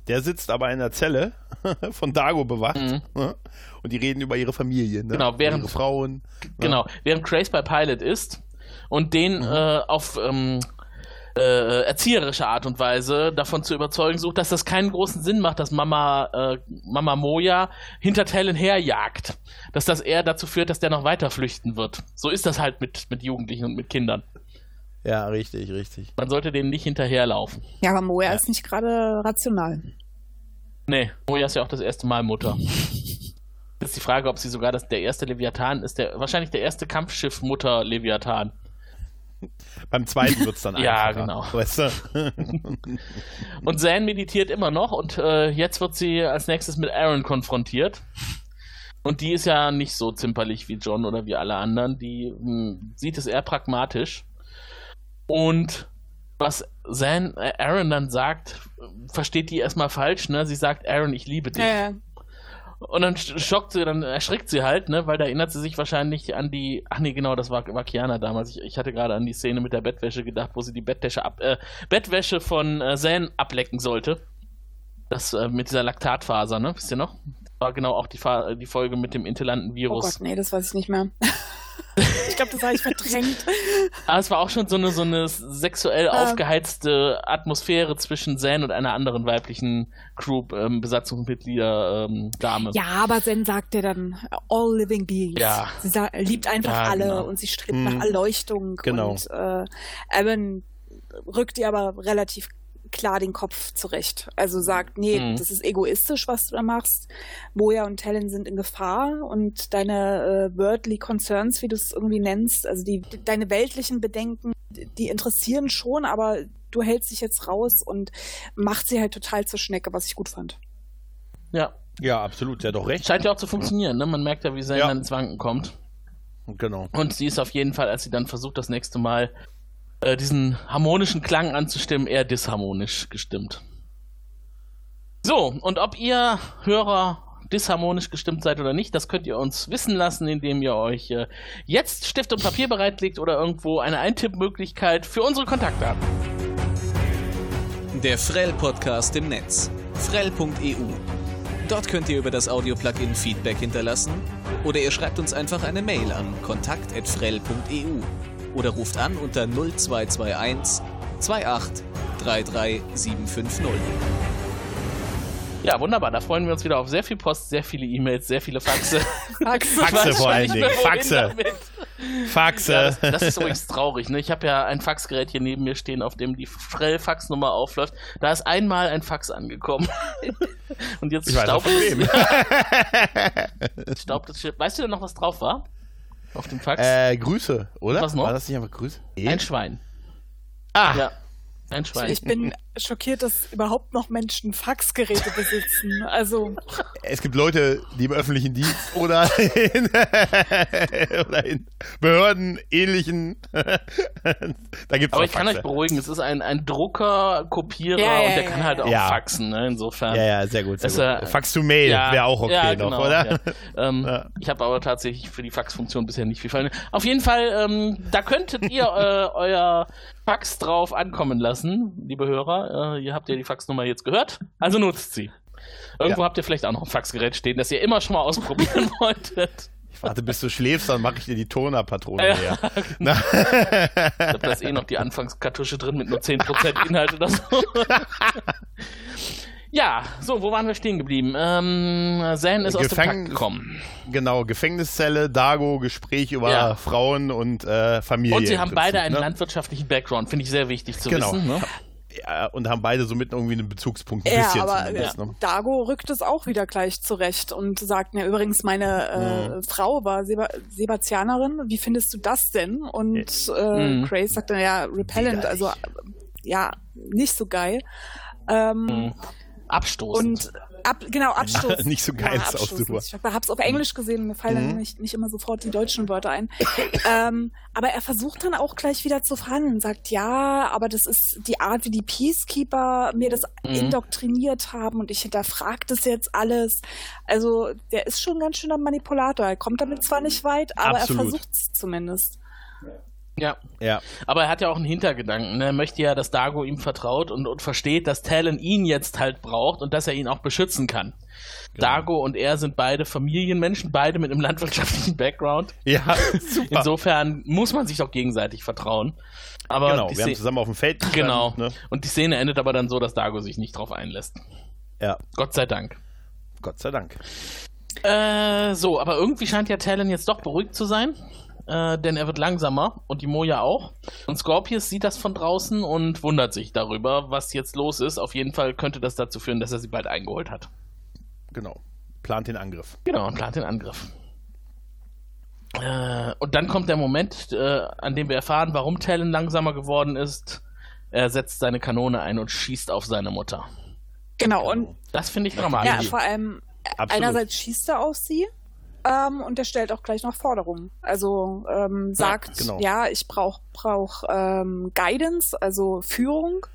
Der sitzt aber in der Zelle von Dago bewacht. Mhm. Ne? Und die reden über ihre Familie, ne? Genau, während, ihre Frauen. Ne? Genau, ne? während Grace bei Pilot ist und den mhm. äh, auf ähm, äh, erzieherische Art und Weise davon zu überzeugen sucht, dass das keinen großen Sinn macht, dass Mama, äh, Mama Moja hinter Talon herjagt. Dass das eher dazu führt, dass der noch weiter flüchten wird. So ist das halt mit, mit Jugendlichen und mit Kindern. Ja, richtig, richtig. Man sollte denen nicht hinterherlaufen. Ja, aber Moja ja. ist nicht gerade rational. Nee, Moja ist ja auch das erste Mal Mutter. Jetzt die Frage, ob sie sogar das, der erste Leviathan ist, der wahrscheinlich der erste Kampfschiff Mutter Leviathan. Beim zweiten wird es dann Ja, einfacher. genau. Weißt du? Und Zan meditiert immer noch und äh, jetzt wird sie als nächstes mit Aaron konfrontiert. Und die ist ja nicht so zimperlich wie John oder wie alle anderen. Die mh, sieht es eher pragmatisch. Und was Zan, äh, Aaron dann sagt, versteht die erstmal falsch, ne? Sie sagt, Aaron, ich liebe dich. Ja, ja. Und dann sch- schockt sie, dann erschrickt sie halt, ne, weil da erinnert sie sich wahrscheinlich an die, ach nee, genau, das war, war Kiana damals. Ich, ich hatte gerade an die Szene mit der Bettwäsche gedacht, wo sie die Bettwäsche, ab, äh, Bettwäsche von äh, Zan ablecken sollte. Das äh, mit dieser Laktatfaser, ne, wisst ihr noch? War genau auch die, Fa die Folge mit dem intoleranten Oh. Gott, nee, das weiß ich nicht mehr. ich glaube, das habe ich verdrängt. Aber es war auch schon so eine, so eine sexuell Ah. aufgeheizte Atmosphäre zwischen Zan und einer anderen weiblichen Crew, ähm, Besatzungsmitglieder, ähm, Dame. Ja, aber Zen sagt ja dann, all living beings. Ja. Sie sa- liebt einfach Ja, alle genau. und sie strebt Mhm. nach Erleuchtung. Genau. Und äh, Evan rückt ihr aber relativ klar den Kopf zurecht. Also sagt, nee, Mhm. das ist egoistisch, was du da machst. Moja und Talon sind in Gefahr und deine äh, worldly concerns, wie du es irgendwie nennst, also die deine weltlichen Bedenken, die interessieren schon, aber du hältst dich jetzt raus und macht sie halt total zur Schnecke, was ich gut fand. ja. ja, absolut. Der hat doch recht. Scheint ja auch zu funktionieren, ne? Man merkt ja, wie Zane Ja. ins Wanken kommt. Genau. Und sie ist auf jeden Fall, als sie dann versucht, das nächste Mal äh, diesen harmonischen Klang anzustimmen, eher disharmonisch gestimmt. So, und ob ihr Hörer disharmonisch gestimmt seid oder nicht, das könnt ihr uns wissen lassen, indem ihr euch äh, jetzt Stift und Papier bereitlegt oder irgendwo eine Eintippmöglichkeit für unsere Kontakte habt. Der Frell-Podcast im Netz. Frell.eu. Dort könnt ihr über das Audio-Plugin Feedback hinterlassen oder ihr schreibt uns einfach eine Mail an kontakt.frell.eu oder ruft an unter 0221 28 33 750. Ja, wunderbar. Da freuen wir uns wieder auf sehr viel Post, sehr viele E-Mails, sehr viele Faxe. Faxe. Vor allen Dingen. Faxe. Faxe. Ja, das, das ist übrigens traurig. Ne? Ich habe ja ein Faxgerät hier neben mir stehen, auf dem die Frell-Faxnummer aufläuft. Da ist einmal ein Fax angekommen. Und jetzt ich staubt, es, staubt es. Weißt du denn noch, was drauf war? Auf dem Fax? äh, Grüße, oder? Was noch? War das nicht einfach Grüße? ein Schwein. ah, Ja, ein Schwein. Ich bin schockiert, dass überhaupt noch Menschen Faxgeräte besitzen. Also, es gibt Leute, die im öffentlichen Dienst oder in, oder in Behörden ähnlichen. da gibt's Aber auch ich kann Faxe. euch beruhigen, es ist ein, ein Drucker, Kopierer Ja, ja, und der ja, kann halt ja. auch Ja. faxen, ne? insofern. Ja, ja, sehr gut. Sehr gut. äh, Fax to Mail wäre auch okay ja, noch, genau, oder? Ja. Ähm, Ja. Ich habe aber tatsächlich für die Faxfunktion bisher nicht viel Fall. Auf jeden Fall, ähm, da könntet ihr äh, euer Fax drauf ankommen lassen, liebe Hörer. Äh, ihr habt ja die Faxnummer jetzt gehört, also nutzt sie. Irgendwo Ja. habt ihr vielleicht auch noch ein Faxgerät stehen, das ihr immer schon mal ausprobieren wolltet. Ich warte, bis du schläfst, dann mache ich dir die Tonerpatrone Ja, her. genau. Ich habe da ist eh noch die Anfangskartusche drin mit nur 10% Inhalt oder so. Ja, so, wo waren wir stehen geblieben? Ähm, Zan ist aus dem Takt gekommen. Genau, Gefängniszelle, Dago, Gespräch über Ja. Frauen und äh, Familie. Und sie haben beide einen ne? landwirtschaftlichen Background, finde ich sehr wichtig zu Genau. wissen. Ne? Ja, und haben beide somit irgendwie einen Bezugspunkt. Ein ja, bisschen aber zumindest, äh, ne? Dago rückt es auch wieder gleich zurecht und sagt mir übrigens, meine äh, Mhm. Frau war Seba Sebastianerin. Wie findest du das denn? Und äh, Mhm. Grace sagt dann, ja, repellent, also äh, ja, nicht so geil. Ähm, Mhm. Abstoßend. Und ab, genau, Abstoß. Nicht so geil, ist auch Abstoß. super. Ich habe es auf Englisch gesehen, mir fallen Mhm. dann nicht, nicht immer sofort die deutschen Wörter ein. ähm, aber er versucht dann auch gleich wieder zu verhandeln und sagt, ja, aber das ist die Art, wie die Peacekeeper mir das Mhm. indoktriniert haben und ich hinterfrage das jetzt alles. Also der ist schon ein ganz schöner Manipulator. Er kommt damit zwar nicht weit, aber Absolut. er versucht es zumindest. Ja. Ja, Aber er hat ja auch einen Hintergedanken. Ne? Er möchte ja, dass Dago ihm vertraut und, und versteht, dass Talon ihn jetzt halt braucht und dass er ihn auch beschützen kann. Genau. Dago und er sind beide Familienmenschen, beide mit einem landwirtschaftlichen Background. ja, super. Insofern muss man sich doch gegenseitig vertrauen. Aber genau, wir haben Szene- zusammen auf dem Feld gestanden, Genau. Ne? Und die Szene endet aber dann so, dass Dago sich nicht drauf einlässt. Ja, Gott sei Dank. Gott sei Dank. Äh, so, aber irgendwie scheint ja Talon jetzt doch beruhigt zu sein. Äh, denn er wird langsamer und die Moja auch. Und Scorpius sieht das von draußen und wundert sich darüber, was jetzt los ist. Auf jeden Fall könnte das dazu führen, dass er sie bald eingeholt hat. Genau. Plant den Angriff. Genau, und plant den Angriff. Äh, und dann kommt der Moment, äh, an dem wir erfahren, warum Talon langsamer geworden ist. Er setzt seine Kanone ein und schießt auf seine Mutter. Genau, und Das finde ich ja, dramatisch. vor allem Absolut. einerseits schießt er auf sie ähm, und er stellt auch gleich noch Forderungen. Also ähm, sagt, genau. ja, ich brauche brauch, ähm, Guidance, also Führung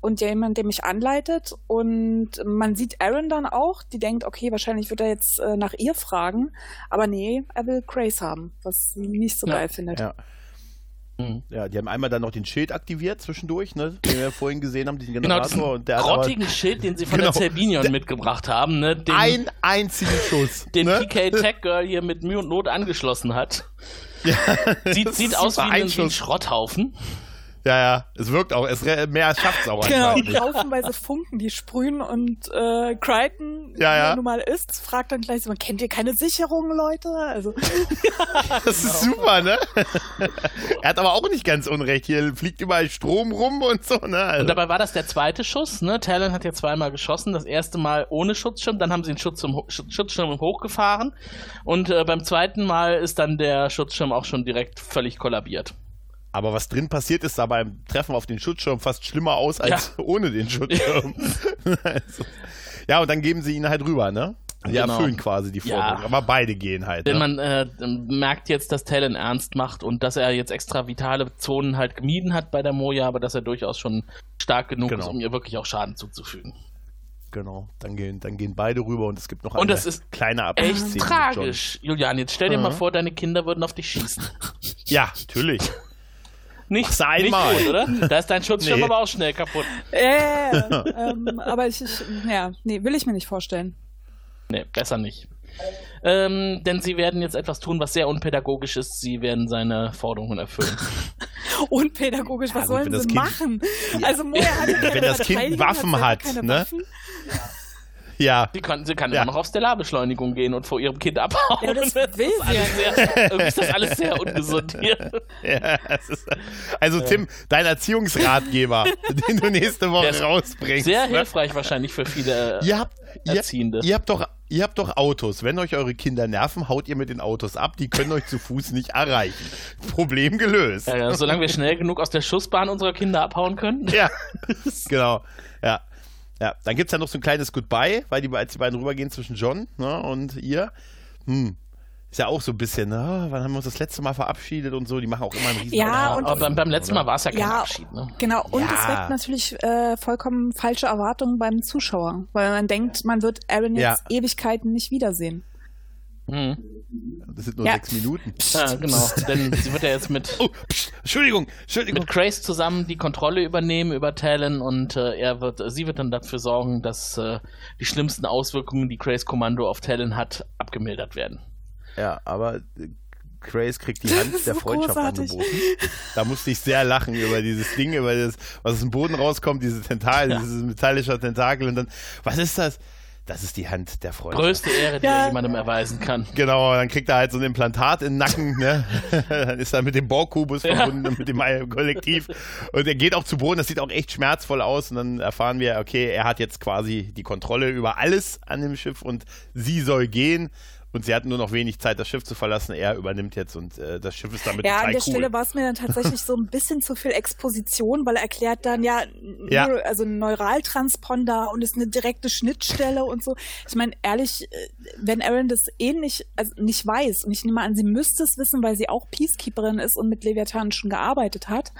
und jemand, der mich anleitet. Und man sieht Aaron dann auch, die denkt, okay, wahrscheinlich wird er jetzt äh, nach ihr fragen, aber nee, er will Grace haben, was sie nicht so Ja. geil findet. Ja. Mhm. Ja, die haben einmal dann noch den Schild aktiviert zwischendurch, ne, den wir vorhin gesehen haben, diesen Genau, Generator. diesen und der hat aber grottigen Schild, den sie von Genau. der Zerbinion mitgebracht haben, ne? Den, ein einzigen Schuss. den ne? PK Tech Girl hier mit Mühe und Not angeschlossen hat. Sieht, Das sieht ist aus wie ein, wie ein. Schrotthaufen. Ja, ja, es wirkt auch. Es mehr schafft es auch Genau, einfach nicht. haufenweise Funken, die sprühen und äh, Crichton, Ja, ja. er nun mal ist, fragt dann gleich so, kennt ihr keine Sicherungen, Leute? Also, Das ist super, ne? er hat aber auch nicht ganz unrecht. Hier fliegt überall Strom rum und so, ne? Also, Und dabei war das der zweite Schuss, ne? Talon hat ja zweimal geschossen, das erste Mal ohne Schutzschirm, dann haben sie den Schutz zum Ho- Sch- Schutzschirm hochgefahren und äh, beim zweiten Mal ist dann der Schutzschirm auch schon direkt völlig kollabiert. Aber was drin passiert ist, sah beim Treffen auf den Schutzschirm fast schlimmer aus als ohne den Schutzschirm. also, ja, und dann geben sie ihn halt rüber, ne? Sie Genau. erfüllen quasi die Ja. Forderung. Aber beide gehen halt. Denn Ne? man äh, merkt jetzt, dass Talon ernst macht und dass er jetzt extra vitale Zonen halt gemieden hat bei der Moja, aber dass er durchaus schon stark genug Genau. ist, um ihr wirklich auch Schaden zuzufügen. Genau. Dann gehen, dann gehen beide rüber und es gibt noch Und eine das ist kleine Echt Abschiedsszene mit tragisch. Julian, jetzt stell dir mal Mhm. vor, deine Kinder würden auf dich schießen. Ja, natürlich. Nicht, einmal. nicht gut, oder? Da ist dein Schutzschirm Nee. aber auch schnell kaputt. äh, ähm, aber ich, ich, ja, nee, will ich mir nicht vorstellen. Nee, besser nicht. Ähm, denn sie werden jetzt etwas tun, was sehr unpädagogisch ist. Sie werden seine Forderungen erfüllen. Unpädagogisch, was Ja, sollen wenn das sie Kind- machen? Also Moja hat ja keine Wenn das Kind Waffen hat, ne? Waffen. Ja. Sie kann, sie kann Ja. immer noch auf Stellarbeschleunigung gehen und vor ihrem Kind abhauen. Ja, das will ist sie alles ja. sehr, irgendwie ist das alles sehr ungesund hier. ja ist, also Tim, dein Erziehungsratgeber, den du nächste Der Woche ist rausbringst. Sehr ne? hilfreich wahrscheinlich für viele. äh, Ihr habt, ihr, Erziehende. ihr, habt doch, ihr habt doch Autos. Wenn euch eure Kinder nerven, haut ihr mit den Autos ab. Die können euch zu Fuß nicht erreichen. Problem gelöst. Äh, solange wir schnell genug aus der Schussbahn unserer Kinder abhauen können. Ja, genau. Ja. Ja, dann gibt es ja noch so ein kleines Goodbye, weil die, als die beiden rübergehen zwischen John ne, und ihr. Hm. Ist ja auch so ein bisschen, ne, wann haben wir uns das letzte Mal verabschiedet und so. Die machen auch immer einen riesen Ja, und- aber beim, beim letzten Mal war es ja kein Ja. Abschied. Ne? Genau, und Ja. es weckt natürlich äh, vollkommen falsche Erwartungen beim Zuschauer, weil man denkt, man wird Aaron jetzt Ewigkeiten nicht wiedersehen. Mhm. Das sind nur Ja. sechs Minuten. Ja, genau. Denn sie wird ja jetzt mit, Oh, pst, Entschuldigung, Entschuldigung. mit Grace zusammen die Kontrolle übernehmen über Talon und äh, er wird, sie wird dann dafür sorgen, dass äh, die schlimmsten Auswirkungen, die Grace Kommando auf Talon hat, abgemildert werden. Ja, aber äh, Grace kriegt die Hand der so Freundschaft großartig. angeboten. Da musste ich sehr lachen über dieses Ding, über das, was aus dem Boden rauskommt, diese Tentakel, Ja. dieses metallische Tentakel und dann, was ist das? Das ist die Hand der Freundschaft. Größte Ehre, die Ja. er jemandem erweisen kann. Genau, dann kriegt er halt so ein Implantat im Nacken, ne? dann ist er mit dem Borgkubus Ja. verbunden, mit dem Kollektiv. Und er geht auch zu Boden, das sieht auch echt schmerzvoll aus. Und dann erfahren wir, okay, er hat jetzt quasi die Kontrolle über alles an dem Schiff und sie soll gehen. Und sie hat nur noch wenig Zeit, das Schiff zu verlassen. Er übernimmt jetzt und äh, das Schiff ist damit Ja, an der cool. Stelle war es mir dann tatsächlich so ein bisschen zu viel Exposition, weil er erklärt dann ja, Ja. Also ein Neuraltransponder und ist eine direkte Schnittstelle und so. Ich meine, ehrlich, äh, wenn Aaron das eh nicht, also nicht weiß, und ich nehme an, sie müsste es wissen, weil sie auch Peacekeeperin ist und mit Leviathan schon gearbeitet hat,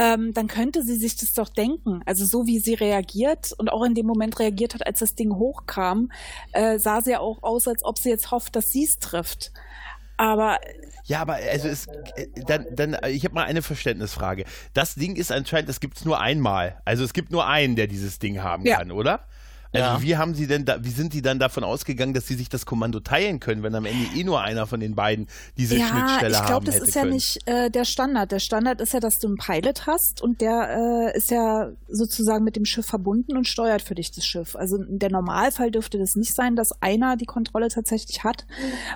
ähm, dann könnte sie sich das doch denken. Also so wie sie reagiert und auch in dem Moment reagiert hat, als das Ding hochkam, äh, sah sie ja auch aus, als ob sie jetzt hofft, dass sie es trifft. Aber Ja, aber also es, äh, dann, dann, äh, ich habe mal eine Verständnisfrage. Das Ding ist anscheinend, das gibt's nur einmal. Also es gibt nur einen, der dieses Ding haben Ja. kann, oder? Also Ja. wie haben sie denn da, wie sind die dann davon ausgegangen, dass sie sich das Kommando teilen können, wenn am Ende eh nur einer von den beiden diese ja, Schnittstelle ich haben glaube, das hätte ist ja können? nicht äh, der Standard. Der Standard ist ja, dass du einen Pilot hast und der äh, ist ja sozusagen mit dem Schiff verbunden und steuert für dich das Schiff. Also der Normalfall dürfte das nicht sein, dass einer die Kontrolle tatsächlich hat,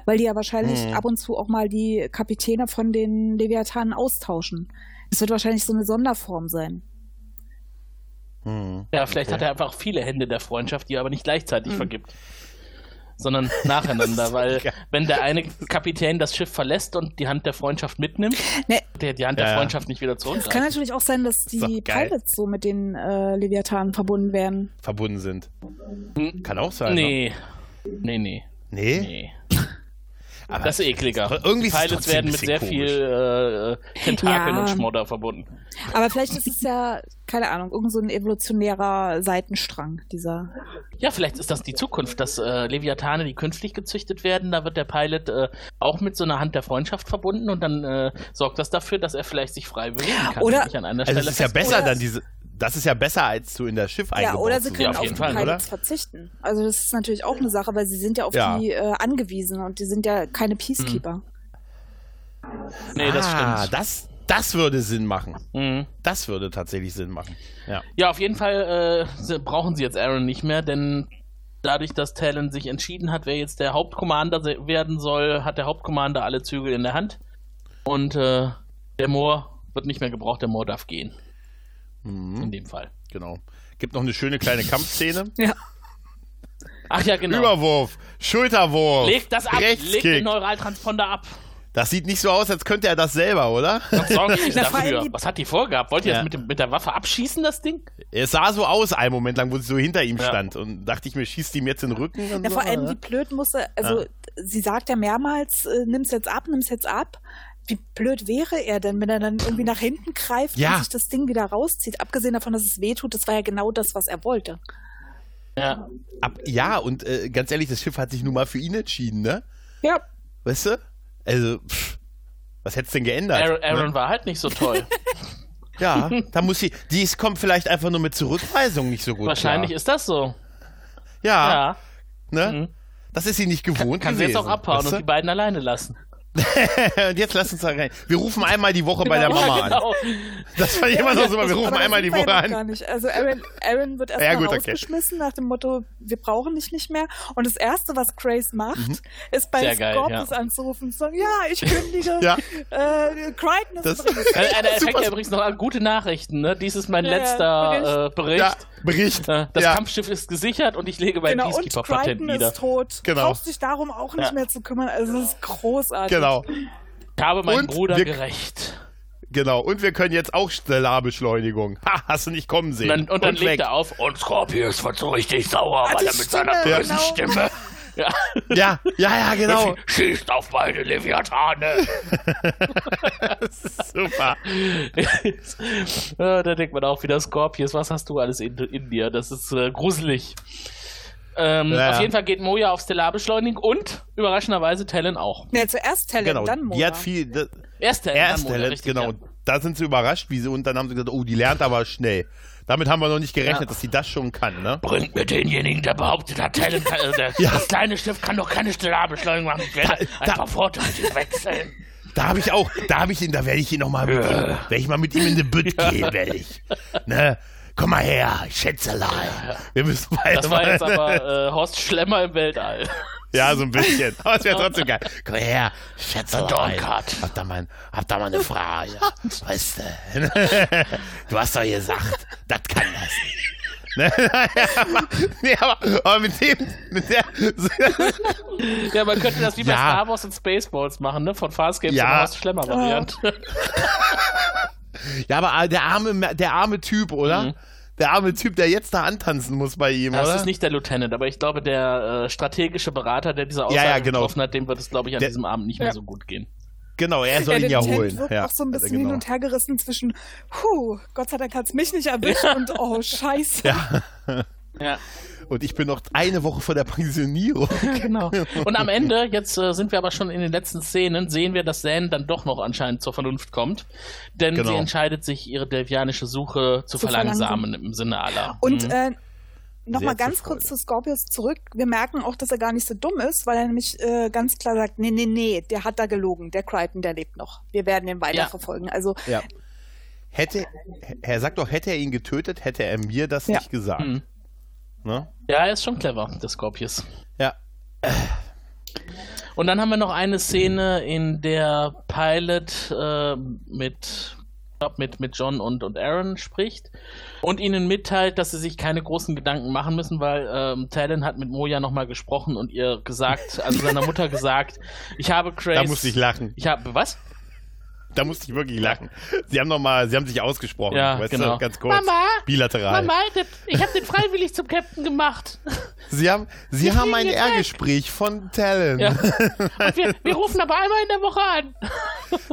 weil die ja wahrscheinlich Mhm. ab und zu auch mal die Kapitäne von den Leviathanen austauschen. Es wird wahrscheinlich so eine Sonderform sein. Ja, vielleicht Okay. hat er einfach viele Hände der Freundschaft, die er aber nicht gleichzeitig Hm. vergibt. sondern nacheinander, weil wenn der eine Kapitän das Schiff verlässt und die Hand der Freundschaft mitnimmt, Nee. der die Hand Ja, der ja. Freundschaft nicht wieder Es kann natürlich auch sein, dass die geil. Pilots so mit den äh, Leviathanen verbunden werden. verbunden sind. Hm. Kann auch sein. Ne? Nee. Nee, nee. Nee? Aber Das ist ekliger. Irgendwie die Pilots werden mit sehr komisch. viel äh, Tentakeln Ja. und Schmodder verbunden. Aber vielleicht ist es ja, keine Ahnung, irgend so ein evolutionärer Seitenstrang, dieser. Ja, vielleicht ist das die Zukunft, dass äh, Leviathane, die künftig gezüchtet werden, da wird der Pilot äh, auch mit so einer Hand der Freundschaft verbunden und dann äh, sorgt das dafür, dass er vielleicht sich frei bewegen kann. Oder- an einer Also Stelle es ist ja besser dann diese. Das ist ja besser, als du in das Schiff Ja, eingebaut oder sie zu können auf auf, jeden die Fall, oder? Verzichten. Also das ist natürlich auch eine Sache, weil sie sind ja auf Ja. die äh, angewiesen und die sind ja keine Peacekeeper. Nee, das ah, stimmt. das, das würde Sinn machen. Mhm. Das würde tatsächlich Sinn machen. Ja. Ja, auf jeden Fall äh, brauchen sie jetzt Aaron nicht mehr, denn dadurch, dass Talon sich entschieden hat, wer jetzt der Hauptkommander werden soll, hat der Hauptkommander alle Zügel in der Hand. Und äh, der Moor wird nicht mehr gebraucht, der Moor darf gehen. Mhm. In dem Fall. Genau. Gibt noch eine schöne kleine Kampfszene. Ja. Ach ja, genau. Überwurf, Schulterwurf, Leg das ab, leg den. Neuraltransponder ab. Das sieht nicht so aus, als könnte er das selber, oder? Was sorge ich dafür? die- Was hat die vorgehabt? Wollt ihr Ja. jetzt mit, dem, mit der Waffe abschießen, das Ding? Es sah so aus, einen Moment lang, wo sie so hinter ihm Ja. stand. Und dachte ich mir, schießt ihm jetzt in den Rücken. Und Ja, so, vor allem, oder? wie blöd musste, also sie sagt ja mehrmals, äh, nimm's jetzt ab, nimm's jetzt ab. Wie blöd wäre er denn, wenn er dann irgendwie nach hinten greift Ja. und sich das Ding wieder rauszieht? Abgesehen davon, dass es weh tut, das war ja genau das, was er wollte. Ja. Ab, ja, und äh, ganz ehrlich, das Schiff hat sich nun mal für ihn entschieden, ne? Ja. Weißt du? Also, pff, was hätt's denn geändert? Aaron, Aaron ne? war halt nicht so toll. Ja, da muss sie, die ist, kommt vielleicht einfach nur mit Zurückweisung nicht so gut Wahrscheinlich klar. ist das so. Ja, Ja. ne? Mhm. Das ist sie nicht gewohnt Kann sie jetzt auch abhauen weißt und die beiden alleine lassen. und jetzt lass uns da rein. Wir rufen einmal die Woche bei der Genau. Mama ja, an. genau. Das war immer noch so, wir rufen einmal die Woche ja noch Gar an. nicht. Also Aaron, Aaron wird Ja, erstmal okay. rausgeschmissen nach dem Motto, wir brauchen dich nicht mehr. Und das Erste, was Grace macht, Mhm. ist bei Sehr geil, Scorpius ja. anzurufen und zu sagen, ja, ich kündige. Ja. Äh, Crichton ist Das- drin. Der Super. Effekt ja übrigens noch an gute Nachrichten. Ne? Dies ist mein Ja, ja, letzter äh, Bericht. Ja, Bericht. Äh, das ja. Kampfschiff ist gesichert und ich lege mein Genau, und Peacekeeper-Patent Crichton nieder. ist tot. Genau. Brauchst dich darum auch nicht Ja. mehr zu kümmern. Also es ist großartig. Genau, Ich habe meinen Und Bruder wir- gerecht. genau. Und wir können jetzt auch Stellarbeschleunigung. Ha, hast du nicht kommen Und sehen. dann, und dann legt weg. er auf und Scorpius wird so richtig sauer, Ah, weil er mit seiner Stimme, bösen genau. Stimme ja, Ja, ja, ja, genau. schießt auf meine Leviathane. Super. ja, da denkt man auch wieder, Scorpius, was hast du alles in, in dir? Das ist äh, gruselig. Ähm, Ja, ja. Auf jeden Fall geht Moja auf Stellarbeschleunigung und überraschenderweise Talon auch. Ja, zuerst Talon, Genau. dann Mora. Die hat viel. Das, Erst Talon, er dann ist Moja, Talent, richtig, genau. ja. Da sind sie überrascht, wie sie, und dann haben sie gesagt, oh, die lernt aber schnell. Damit haben wir noch nicht gerechnet, Ja. dass sie das schon kann, ne? Bringt mir denjenigen, der behauptet hat, Talon kann, äh, der, Ja. das kleine Schiff kann doch keine Stellarbeschleunigung machen. Ich werde Da- einfach vorteilhaft wechseln. Da habe ich auch, da habe ich ihn, da werde ich ihn noch mal mit ihm, werde ich mal mit ihm in die Bütt gehen, werde ich. Ne? Komm mal her, Schätzelein. Wir müssen beide Das war jetzt aber äh, Horst Schlemmer im Weltall. Ja, so ein bisschen. Aber es wäre trotzdem geil. Komm her, Schätzelein. Hab da mal, hab da mal eine Frage. Weißt du? Du hast doch gesagt, das kann das nicht. Ne? nee, aber, aber mit dem, mit der, Ja, man könnte das wie bei Ja. Star Wars und Spaceballs machen, ne? Von Farscape Ja. zur Horst Schlemmer Variante. ja, aber der arme, der arme Typ, oder? Mhm. Der arme Typ, der jetzt da antanzen muss bei ihm, Das oder? ist nicht der Lieutenant, aber ich glaube, der äh, strategische Berater, der diese Aussage Ja, ja, genau. getroffen hat, dem wird es, glaube ich, an Der- diesem Abend nicht mehr Ja. so gut gehen. genau, er soll der ihn ja Lieutenant holen. wirkt Ja, auch so ein bisschen genau. hin und her gerissen zwischen, puh, Gott sei Dank hat es mich nicht erwischt und oh, scheiße. Ja. Ja, Und ich bin noch eine Woche vor der Pensionierung. genau. Und am Ende, jetzt äh, sind wir aber schon in den letzten Szenen, sehen wir, dass Zan dann doch noch anscheinend zur Vernunft kommt. Denn Genau. sie entscheidet sich, ihre delvianische Suche zu, Zu verlangsamen im Sinne aller. Und Mhm. äh, nochmal ganz kurz Freude. zu Scorpius zurück. Wir merken auch, dass er gar nicht so dumm ist, weil er nämlich äh, ganz klar sagt, nee, nee, nee, der hat da gelogen. Der Crichton, der lebt noch. Wir werden ihn weiterverfolgen. Also Ja. Hätte, er sagt doch, hätte er ihn getötet, hätte er mir das Ja. nicht gesagt. Mhm. Ne? Ja, er ist schon clever, der Scorpius. Ja. Und dann haben wir noch eine Szene, in der Pilot äh, mit mit, mit John und, und Aaron spricht und ihnen mitteilt, dass sie sich keine großen Gedanken machen müssen, weil ähm, Talon hat mit Moja nochmal gesprochen und ihr gesagt, also seiner Mutter gesagt, ich habe Grace. Da musste ich lachen. Ich habe, was? Da musste ich wirklich lachen. Sie haben noch mal, sie haben sich ausgesprochen. Ja, weißt genau. Du, ganz kurz. Mama, Bilateral. Mama, ich habe den freiwillig zum Captain gemacht. Sie haben, sie Wir haben ein. R-Gespräch von Talon. Ja. Und wir, wir rufen aber einmal in der Woche an.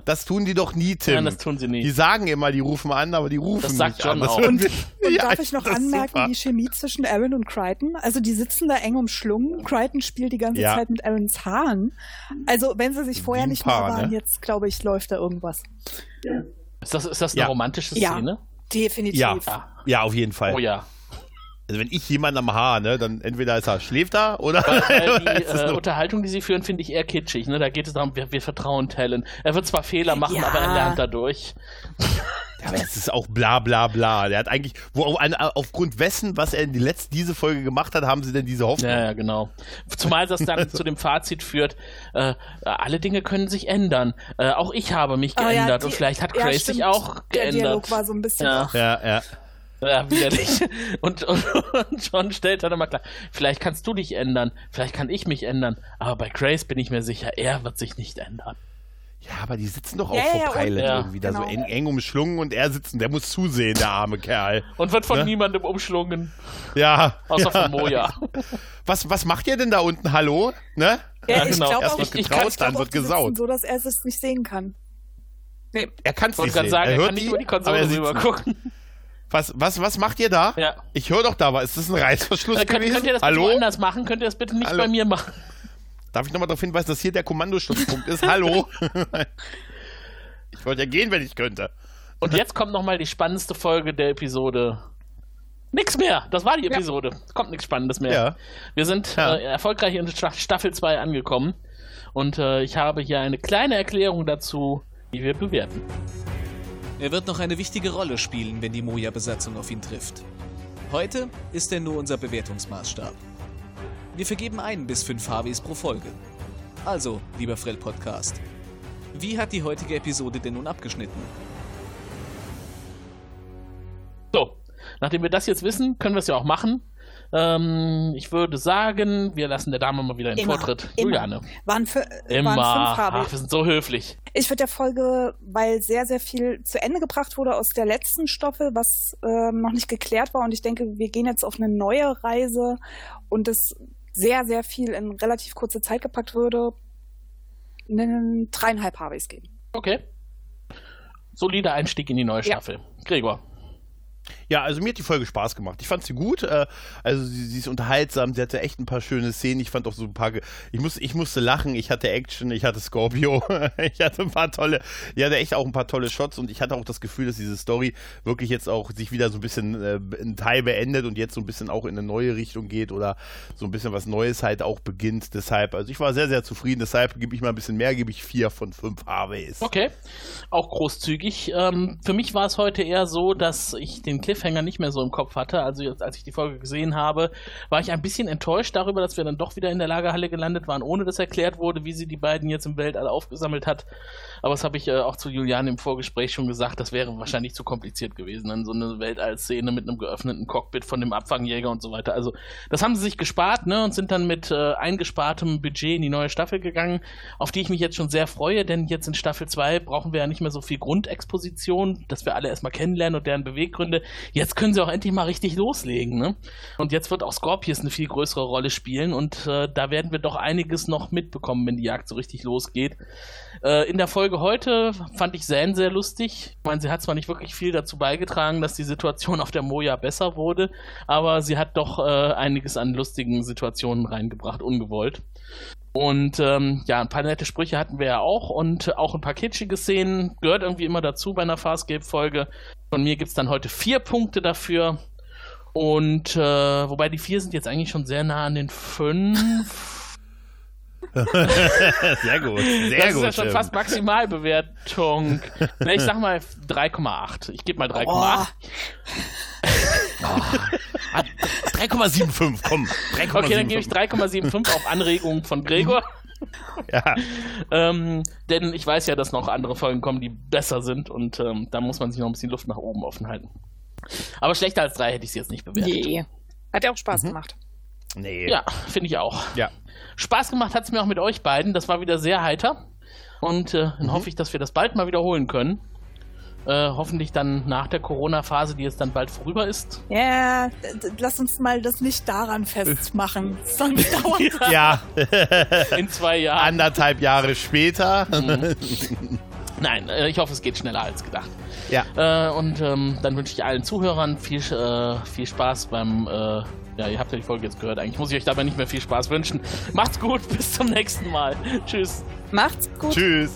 Das tun die doch nie, Tim. Nein, das tun sie nicht. Die sagen immer, die rufen an, aber die rufen Das sagt nicht John an. auch. wir- Und Ja, darf ich noch anmerken, super. die Chemie zwischen Aaron und Crichton? Also die sitzen da eng umschlungen. Crichton spielt die ganze Ja. Zeit mit Aarons Haaren. Also wenn sie sich vorher Wie nicht Paar, mal waren, ne? jetzt glaube ich, läuft da irgendwas. Ist das, ist das eine Ja. romantische Ja. Szene? Definitiv. Ja, Ja. ja, auf jeden Fall. Oh ja. Also wenn ich jemanden am Haar, ne, dann entweder ist er schläft er oder Weil die ist es äh, Unterhaltung, die sie führen, finde ich eher kitschig. Ne? Da geht es darum, wir, wir vertrauen Talon. Er wird zwar Fehler machen, Ja. aber er lernt dadurch. Ja, aber es ist auch bla bla bla. Der hat eigentlich, wo auf, aufgrund wessen, was er in die letzte, diese Folge gemacht hat, haben sie denn diese Hoffnung? Ja, ja, genau. Zumal das dann zu dem Fazit führt, äh, alle Dinge können sich ändern. Äh, auch ich habe mich ja, geändert die- und vielleicht hat ja, Grace stimmt. sich auch Der geändert. Dialog war so ein bisschen. Ja. Ja, ja. Ja, widerlich. Und, und, und John stellt dann immer klar, vielleicht kannst du dich ändern, vielleicht kann ich mich ändern, aber bei Grace bin ich mir sicher, er wird sich nicht ändern. Ja, aber die sitzen doch auch Ja, vor ja, Pilot ja, irgendwie da so genau. eng, eng umschlungen und er sitzen, der muss zusehen, der arme Kerl. Und wird von Ne? niemandem umschlungen, Ja. außer ja. von Moja. Was, was macht ihr denn da unten? Hallo? Ne? Ja, ich genau. glaube Erst auch, wird ich, getraut, ich glaub dann wird gesaut. so, dass er es nicht sehen kann. Nee. Er kann es Ich nicht wollte gerade sehen. sagen, er er hört kann nicht die, über die aber Konsole er rüber nicht. gucken. Was, was, was macht ihr da? Ja. Ich höre doch da was. Ist das ein Reißverschluss Äh, könnt, gewesen? könnt ihr das bitte Hallo? woanders machen? Könnt ihr das bitte nicht Hallo? bei mir machen? Darf ich nochmal darauf hinweisen, dass hier der Kommandostützpunkt ist? Hallo? ich wollte ja gehen, wenn ich könnte. Und jetzt kommt nochmal die spannendste Folge der Episode. Nix mehr. Das war die Episode. Es kommt nichts Spannendes mehr. Ja. Wir sind Ja. äh, erfolgreich in Sta- Staffel 2 angekommen. Und äh, ich habe hier eine kleine Erklärung dazu, die wir bewerten. Er wird noch eine wichtige Rolle spielen, wenn die Moja-Besatzung auf ihn trifft. Heute ist er nur unser Bewertungsmaßstab. Wir vergeben ein bis fünf HWs pro Folge. Also, lieber Frell Podcast, wie hat die heutige Episode denn nun abgeschnitten? So, nachdem wir das jetzt wissen, können wir es ja auch machen. Ähm, ich würde sagen, wir lassen der Dame mal wieder den Immer, Vortritt. immer. Juliane. Waren, für, Immer. waren fünf Ach, wir sind so höflich. Ich würde der Folge, weil sehr, sehr viel zu Ende gebracht wurde aus der letzten Staffel, was ähm, noch nicht geklärt war. Und ich denke, wir gehen jetzt auf eine neue Reise und es sehr, sehr viel in relativ kurze Zeit gepackt würde, einen dreieinhalb es geben. Okay. Solider Einstieg in die neue Ja. Staffel. Gregor. Ja, also mir hat die Folge Spaß gemacht. Ich fand sie gut. Äh, also sie, sie ist unterhaltsam. Sie hatte echt ein paar schöne Szenen. Ich fand auch so ein paar. Ich, muss, ich musste lachen. Ich hatte Action. Ich hatte Scorpio. ich hatte ein paar tolle. Ich hatte echt auch ein paar tolle Shots und ich hatte auch das Gefühl, dass diese Story wirklich jetzt auch sich wieder so ein bisschen äh, ein Teil beendet und jetzt so ein bisschen auch in eine neue Richtung geht oder so ein bisschen was Neues halt auch beginnt. Deshalb, also ich war sehr, sehr zufrieden. Deshalb gebe ich mal ein bisschen mehr. Gebe ich vier von fünf Harveys. Okay. Auch großzügig. Ähm, für mich war es heute eher so, dass ich den Cliffhanger nicht mehr so im Kopf hatte. Also jetzt, als ich die Folge gesehen habe, war ich ein bisschen enttäuscht darüber, dass wir dann doch wieder in der Lagerhalle gelandet waren, ohne dass erklärt wurde, wie sie die beiden jetzt im Weltall aufgesammelt hat. Aber das habe ich äh, auch zu Juliane im Vorgespräch schon gesagt, das wäre wahrscheinlich zu kompliziert gewesen. Dann so eine Weltall-Szene mit einem geöffneten Cockpit von dem Abfangjäger und so weiter. Also das haben sie sich gespart, ne, und sind dann mit äh, eingespartem Budget in die neue Staffel gegangen, auf die ich mich jetzt schon sehr freue, denn jetzt in Staffel 2 brauchen wir ja nicht mehr so viel Grundexposition, dass wir alle erstmal kennenlernen und deren Beweggründe. Jetzt können sie auch endlich mal richtig loslegen, ne? Und jetzt wird auch Scorpius eine viel größere Rolle spielen und äh, da werden wir doch einiges noch mitbekommen, wenn die Jagd so richtig losgeht. Äh, in der Folge heute fand ich Zan sehr lustig. Ich meine, sie hat zwar nicht wirklich viel dazu beigetragen, dass die Situation auf der Moja besser wurde, aber sie hat doch äh, einiges an lustigen Situationen reingebracht, ungewollt. Und ähm, ja, ein paar nette Sprüche hatten wir ja auch und auch ein paar kitschige Szenen gehört irgendwie immer dazu bei einer Farscape-Folge. Von mir gibt's dann heute vier Punkte dafür. Und äh, wobei die vier sind jetzt eigentlich schon sehr nah an den fünf. Sehr gut. Sehr das ist gut. ja schon ähm. fast Maximalbewertung. Na, ich sag mal 3,8. Ich gebe mal 3,8. Oh. Ah, 3,75, komm. 3,75. Okay, dann gebe ich 3,75 auf Anregung von Gregor. Ja. ähm, denn ich weiß ja, dass noch andere Folgen kommen, die besser sind und ähm, da muss man sich noch ein bisschen Luft nach oben offen halten. Aber schlechter als drei hätte ich sie jetzt nicht bewertet. Je. Hat ja auch Spaß gemacht. Nee. Ja, finde ich auch. Ja. Spaß gemacht hat es mir auch mit euch beiden. Das war wieder sehr heiter. Und äh, dann hoffe ich, dass wir das bald mal wiederholen können. Äh, hoffentlich dann nach der Corona-Phase, die jetzt dann bald vorüber ist. Ja, d- lass uns mal das nicht daran festmachen. Sonst dauert Ja, In zwei Jahren. anderthalb Jahre später. Nein, äh, ich hoffe, es geht schneller als gedacht. Ja. Äh, und ähm, dann wünsche ich allen Zuhörern viel, äh, viel Spaß beim. Äh, ja, ihr habt ja die Folge jetzt gehört. Eigentlich muss ich euch dabei nicht mehr viel Spaß wünschen. Macht's gut, bis zum nächsten Mal. Tschüss. Macht's gut. Tschüss.